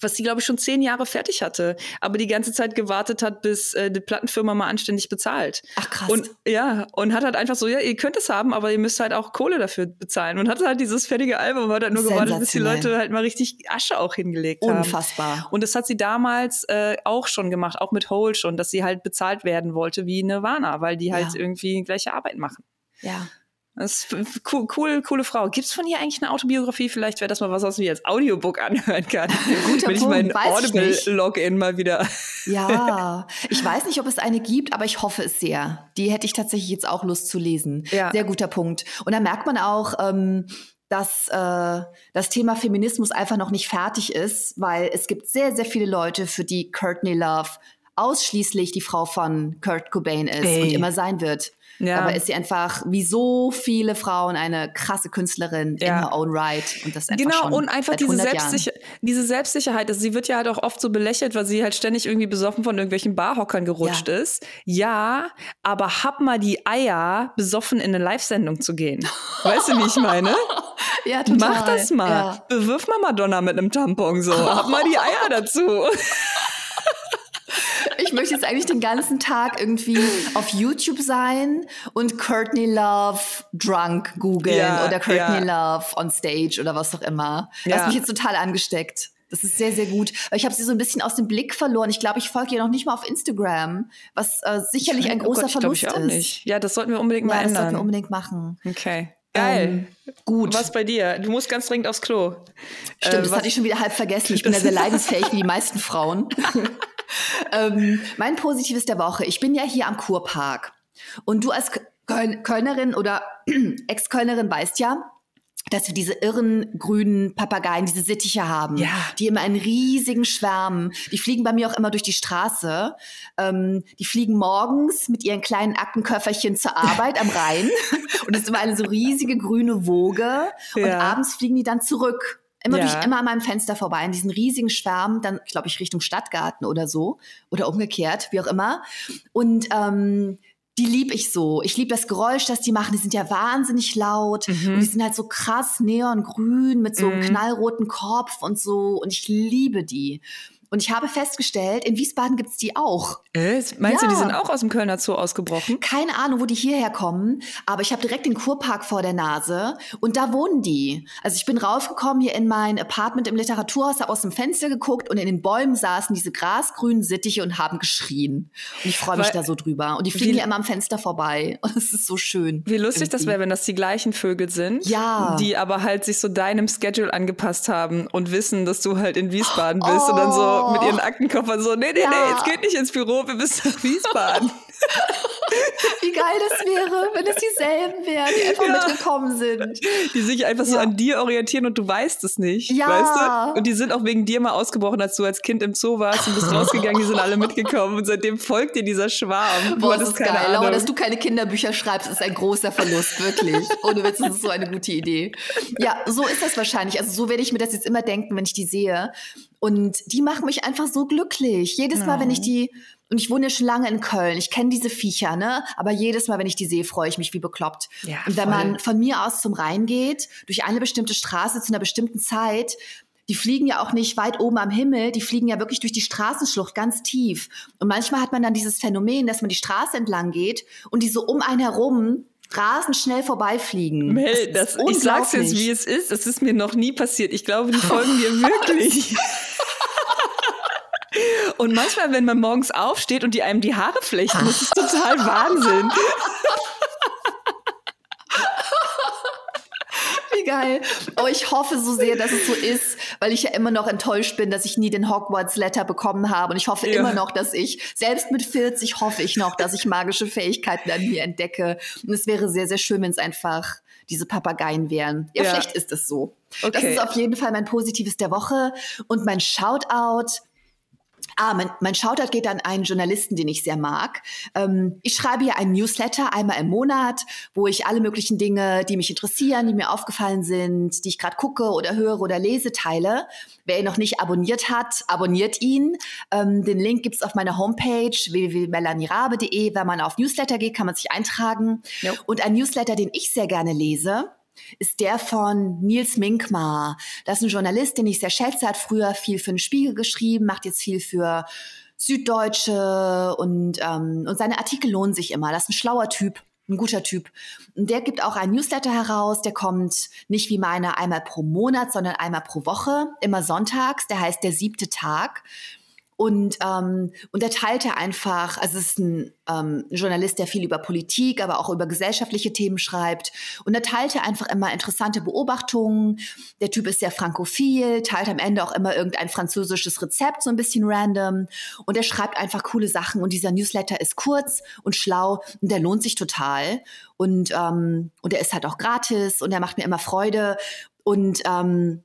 was sie, glaube ich, schon zehn Jahre fertig hatte, aber die ganze Zeit gewartet hat, bis äh, die Plattenfirma mal anständig bezahlt. Ach krass. Und ja, und hat halt einfach so, ja, ihr könnt es haben, aber ihr müsst halt auch Kohle dafür bezahlen. Und hat halt dieses fertige Album, hat halt nur gewartet, bis die Leute halt mal richtig Asche auch hingelegt haben. Unfassbar. Und das hat sie damals äh, auch schon gemacht, auch mit Hole schon, dass sie halt bezahlt werden wollte wie Nirvana, weil die halt ja. irgendwie gleiche Arbeit machen. Ja. Das ist cool, cool, coole Frau. Gibt es von ihr eigentlich eine Autobiografie? Vielleicht wäre das mal was, was ich als Audiobook anhören kann. Guter Wenn ich meinen Audible-Login mal wieder. Ja, ich weiß nicht, ob es eine gibt, aber ich hoffe es sehr. Die hätte ich tatsächlich jetzt auch Lust zu lesen. Ja. Sehr guter Punkt. Und da merkt man auch, ähm, dass äh, das Thema Feminismus einfach noch nicht fertig ist, weil es gibt sehr, sehr viele Leute, für die Courtney Love ausschließlich die Frau von Kurt Cobain ist Ey. und immer sein wird. Ja. Aber ist sie einfach wie so viele Frauen eine krasse Künstlerin ja. in her own right. Und das einfach genau, und einfach diese, Selbstsicher diese Selbstsicherheit. Also sie wird ja halt auch oft so belächelt, weil sie halt ständig irgendwie besoffen von irgendwelchen Barhockern gerutscht ja. ist. Ja, aber hab mal die Eier, besoffen in eine Live-Sendung zu gehen. Weißt du, wie ich meine? Ja, total. Mach das mal. Ja. Bewirf mal Madonna mit einem Tampon so. Hab mal die Eier dazu ich möchte jetzt eigentlich den ganzen Tag irgendwie auf YouTube sein und Courtney Love drunk googeln ja, oder Courtney ja. Love on stage oder was auch immer. Das ja. hat mich jetzt total angesteckt. Das ist sehr, sehr gut. Ich habe sie so ein bisschen aus dem Blick verloren. Ich glaube, ich folge ihr noch nicht mal auf Instagram, was äh, sicherlich ein großer oh Gott, Verlust ich, ich ist. Nicht. Ja, das sollten wir unbedingt mal ja, ändern. Das sollten wir unbedingt machen. Okay. Geil. Ähm, gut. Was bei dir? Du musst ganz dringend aufs Klo. Stimmt, äh, das hatte ich schon wieder halb vergessen. Ich bin ja sehr leidensfähig wie die meisten Frauen. ähm, mein Positives der Woche. Ich bin ja hier am Kurpark. Und du als Kölnerin oder Ex-Kölnerin weißt ja, dass wir diese irren grünen Papageien, diese Sittiche haben, ja. die immer in riesigen Schwärmen, die fliegen bei mir auch immer durch die Straße. Ähm, die fliegen morgens mit ihren kleinen Aktenköfferchen zur Arbeit am Rhein und es ist immer eine so riesige grüne Woge ja. und abends fliegen die dann zurück Immer, ja. durch, immer an meinem Fenster vorbei, in diesen riesigen Schwärmen, dann, glaube ich, Richtung Stadtgarten oder so. Oder umgekehrt, wie auch immer. Und ähm, die lieb ich so. Ich liebe das Geräusch, das die machen. Die sind ja wahnsinnig laut. Mhm. Und die sind halt so krass neongrün mit so einem mhm. knallroten Kopf und so. Und ich liebe die. Und ich habe festgestellt, in Wiesbaden gibt es die auch. Äh, meinst ja. du, die sind auch aus dem Kölner Zoo ausgebrochen? Keine Ahnung, wo die hierher kommen, aber ich habe direkt den Kurpark vor der Nase und da wohnen die. Also ich bin raufgekommen hier in mein Apartment im Literaturhaus, habe aus dem Fenster geguckt und in den Bäumen saßen diese grasgrünen Sittiche und haben geschrien. Und ich freue mich Weil, da so drüber. Und die fliegen hier immer am Fenster vorbei. Und es ist so schön. Wie lustig irgendwie. das wäre, wenn das die gleichen Vögel sind, ja. die aber halt sich so deinem Schedule angepasst haben und wissen, dass du halt in Wiesbaden bist oh. und dann so mit ihren Aktenkoffern so, nee, nee, ja. nee, jetzt geht nicht ins Büro, wir müssen nach Wiesbaden. Wie geil das wäre, wenn es dieselben wären, die einfach ja. mitgekommen sind. Die sich einfach ja. so an dir orientieren und du weißt es nicht. Ja. Weißt du? Und die sind auch wegen dir mal ausgebrochen, als du als Kind im Zoo warst und bist rausgegangen, die sind alle mitgekommen und seitdem folgt dir dieser Schwarm. Boah, das ist geil. Ahnung. Laura, dass du keine Kinderbücher schreibst, ist ein großer Verlust, wirklich. Ohne Witz, das ist so eine gute Idee. Ja, so ist das wahrscheinlich. Also so werde ich mir das jetzt immer denken, wenn ich die sehe. Und die machen mich einfach so glücklich. Jedes Mal, wenn ich die und ich wohne ja schon lange in Köln. Ich kenne diese Viecher, ne? Aber jedes Mal, wenn ich die sehe, freue ich mich wie bekloppt. Ja, und wenn voll. man von mir aus zum Rhein geht, durch eine bestimmte Straße zu einer bestimmten Zeit, die fliegen ja auch nicht weit oben am Himmel, die fliegen ja wirklich durch die Straßenschlucht ganz tief. Und manchmal hat man dann dieses Phänomen, dass man die Straße entlang geht und die so um einen herum rasend schnell vorbeifliegen. Mel, das, das ich sag's jetzt, wie es ist. Das ist mir noch nie passiert. Ich glaube, die folgen dir wirklich. Und manchmal, wenn man morgens aufsteht und die einem die Haare flechten, das ist total Wahnsinn. Wie geil. Oh, ich hoffe so sehr, dass es so ist, weil ich ja immer noch enttäuscht bin, dass ich nie den Hogwarts Letter bekommen habe. Und ich hoffe ja. immer noch, dass ich, selbst mit 40, hoffe ich noch, dass ich magische Fähigkeiten an mir entdecke. Und es wäre sehr, sehr schön, wenn es einfach diese Papageien wären. Ja, ja. vielleicht ist es so. Okay. Das ist auf jeden Fall mein Positives der Woche. Und mein Shoutout Ah, mein, mein Shoutout geht an einen Journalisten, den ich sehr mag. Ähm, ich schreibe hier einen Newsletter einmal im Monat, wo ich alle möglichen Dinge, die mich interessieren, die mir aufgefallen sind, die ich gerade gucke oder höre oder lese, teile. Wer ihn noch nicht abonniert hat, abonniert ihn. Ähm, den Link gibt's auf meiner Homepage www.melanierabe.de. Wenn man auf Newsletter geht, kann man sich eintragen. Ja. Und ein Newsletter, den ich sehr gerne lese, ist der von Nils Minkmar. Das ist ein Journalist, den ich sehr schätze, hat früher viel für den Spiegel geschrieben, macht jetzt viel für Süddeutsche und, ähm, und seine Artikel lohnen sich immer. Das ist ein schlauer Typ, ein guter Typ. Und der gibt auch einen Newsletter heraus, der kommt nicht wie meine einmal pro Monat, sondern einmal pro Woche, immer sonntags, der heißt der siebte Tag. Und, ähm, und er einfach, also es ist ein ähm, Journalist, der viel über Politik, aber auch über gesellschaftliche Themen schreibt. Und er teilte einfach immer interessante Beobachtungen. Der Typ ist sehr frankophil, teilt am Ende auch immer irgendein französisches Rezept, so ein bisschen random. Und er schreibt einfach coole Sachen. Und dieser Newsletter ist kurz und schlau und der lohnt sich total. Und, ähm, und er ist halt auch gratis und er macht mir immer Freude. Und ähm,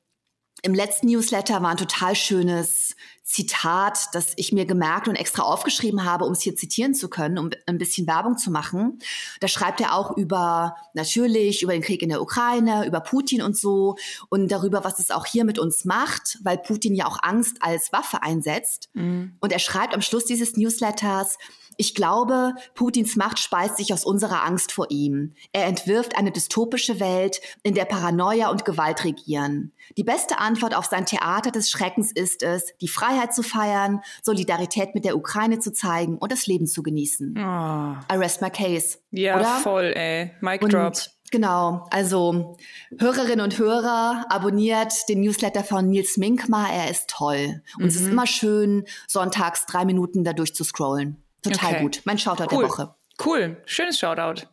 im letzten Newsletter war ein total schönes Zitat, das ich mir gemerkt und extra aufgeschrieben habe, um es hier zitieren zu können, um ein bisschen Werbung zu machen. Da schreibt er auch über, natürlich, über den Krieg in der Ukraine, über Putin und so und darüber, was es auch hier mit uns macht, weil Putin ja auch Angst als Waffe einsetzt. Mhm. Und er schreibt am Schluss dieses Newsletters, ich glaube, Putins Macht speist sich aus unserer Angst vor ihm. Er entwirft eine dystopische Welt, in der Paranoia und Gewalt regieren. Die beste Antwort auf sein Theater des Schreckens ist es, die Freiheit zu feiern, Solidarität mit der Ukraine zu zeigen und das Leben zu genießen. Oh. I rest my case. Ja, oder? voll, ey. Mic und drop. Genau, also Hörerinnen und Hörer, abonniert den Newsletter von Nils Minkmar, er ist toll. Und mhm. es ist immer schön, sonntags drei Minuten da durch zu scrollen. Total okay. gut. Mein Shoutout cool. der Woche. Cool. Schönes Shoutout.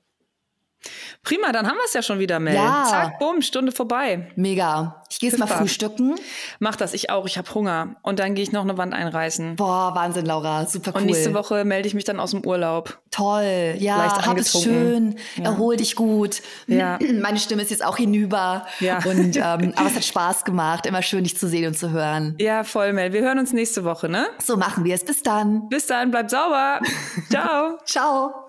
Prima, dann haben wir es ja schon wieder, Mel. Ja. Zack, bumm, Stunde vorbei. Mega. Ich gehe jetzt mal frühstücken. Mach das, ich auch. Ich habe Hunger. Und dann gehe ich noch eine Wand einreißen. Boah, Wahnsinn, Laura. Super cool. Und nächste Woche melde ich mich dann aus dem Urlaub. Toll. Ja, Leicht hab es schön. Ja. Erhol dich gut. Ja. Meine Stimme ist jetzt auch hinüber. Ja. Und, ähm, aber es hat Spaß gemacht. Immer schön, dich zu sehen und zu hören. Ja, voll, Mel. Wir hören uns nächste Woche, ne? So machen wir es. Bis dann. Bis dann. Bleib sauber. Ciao. Ciao.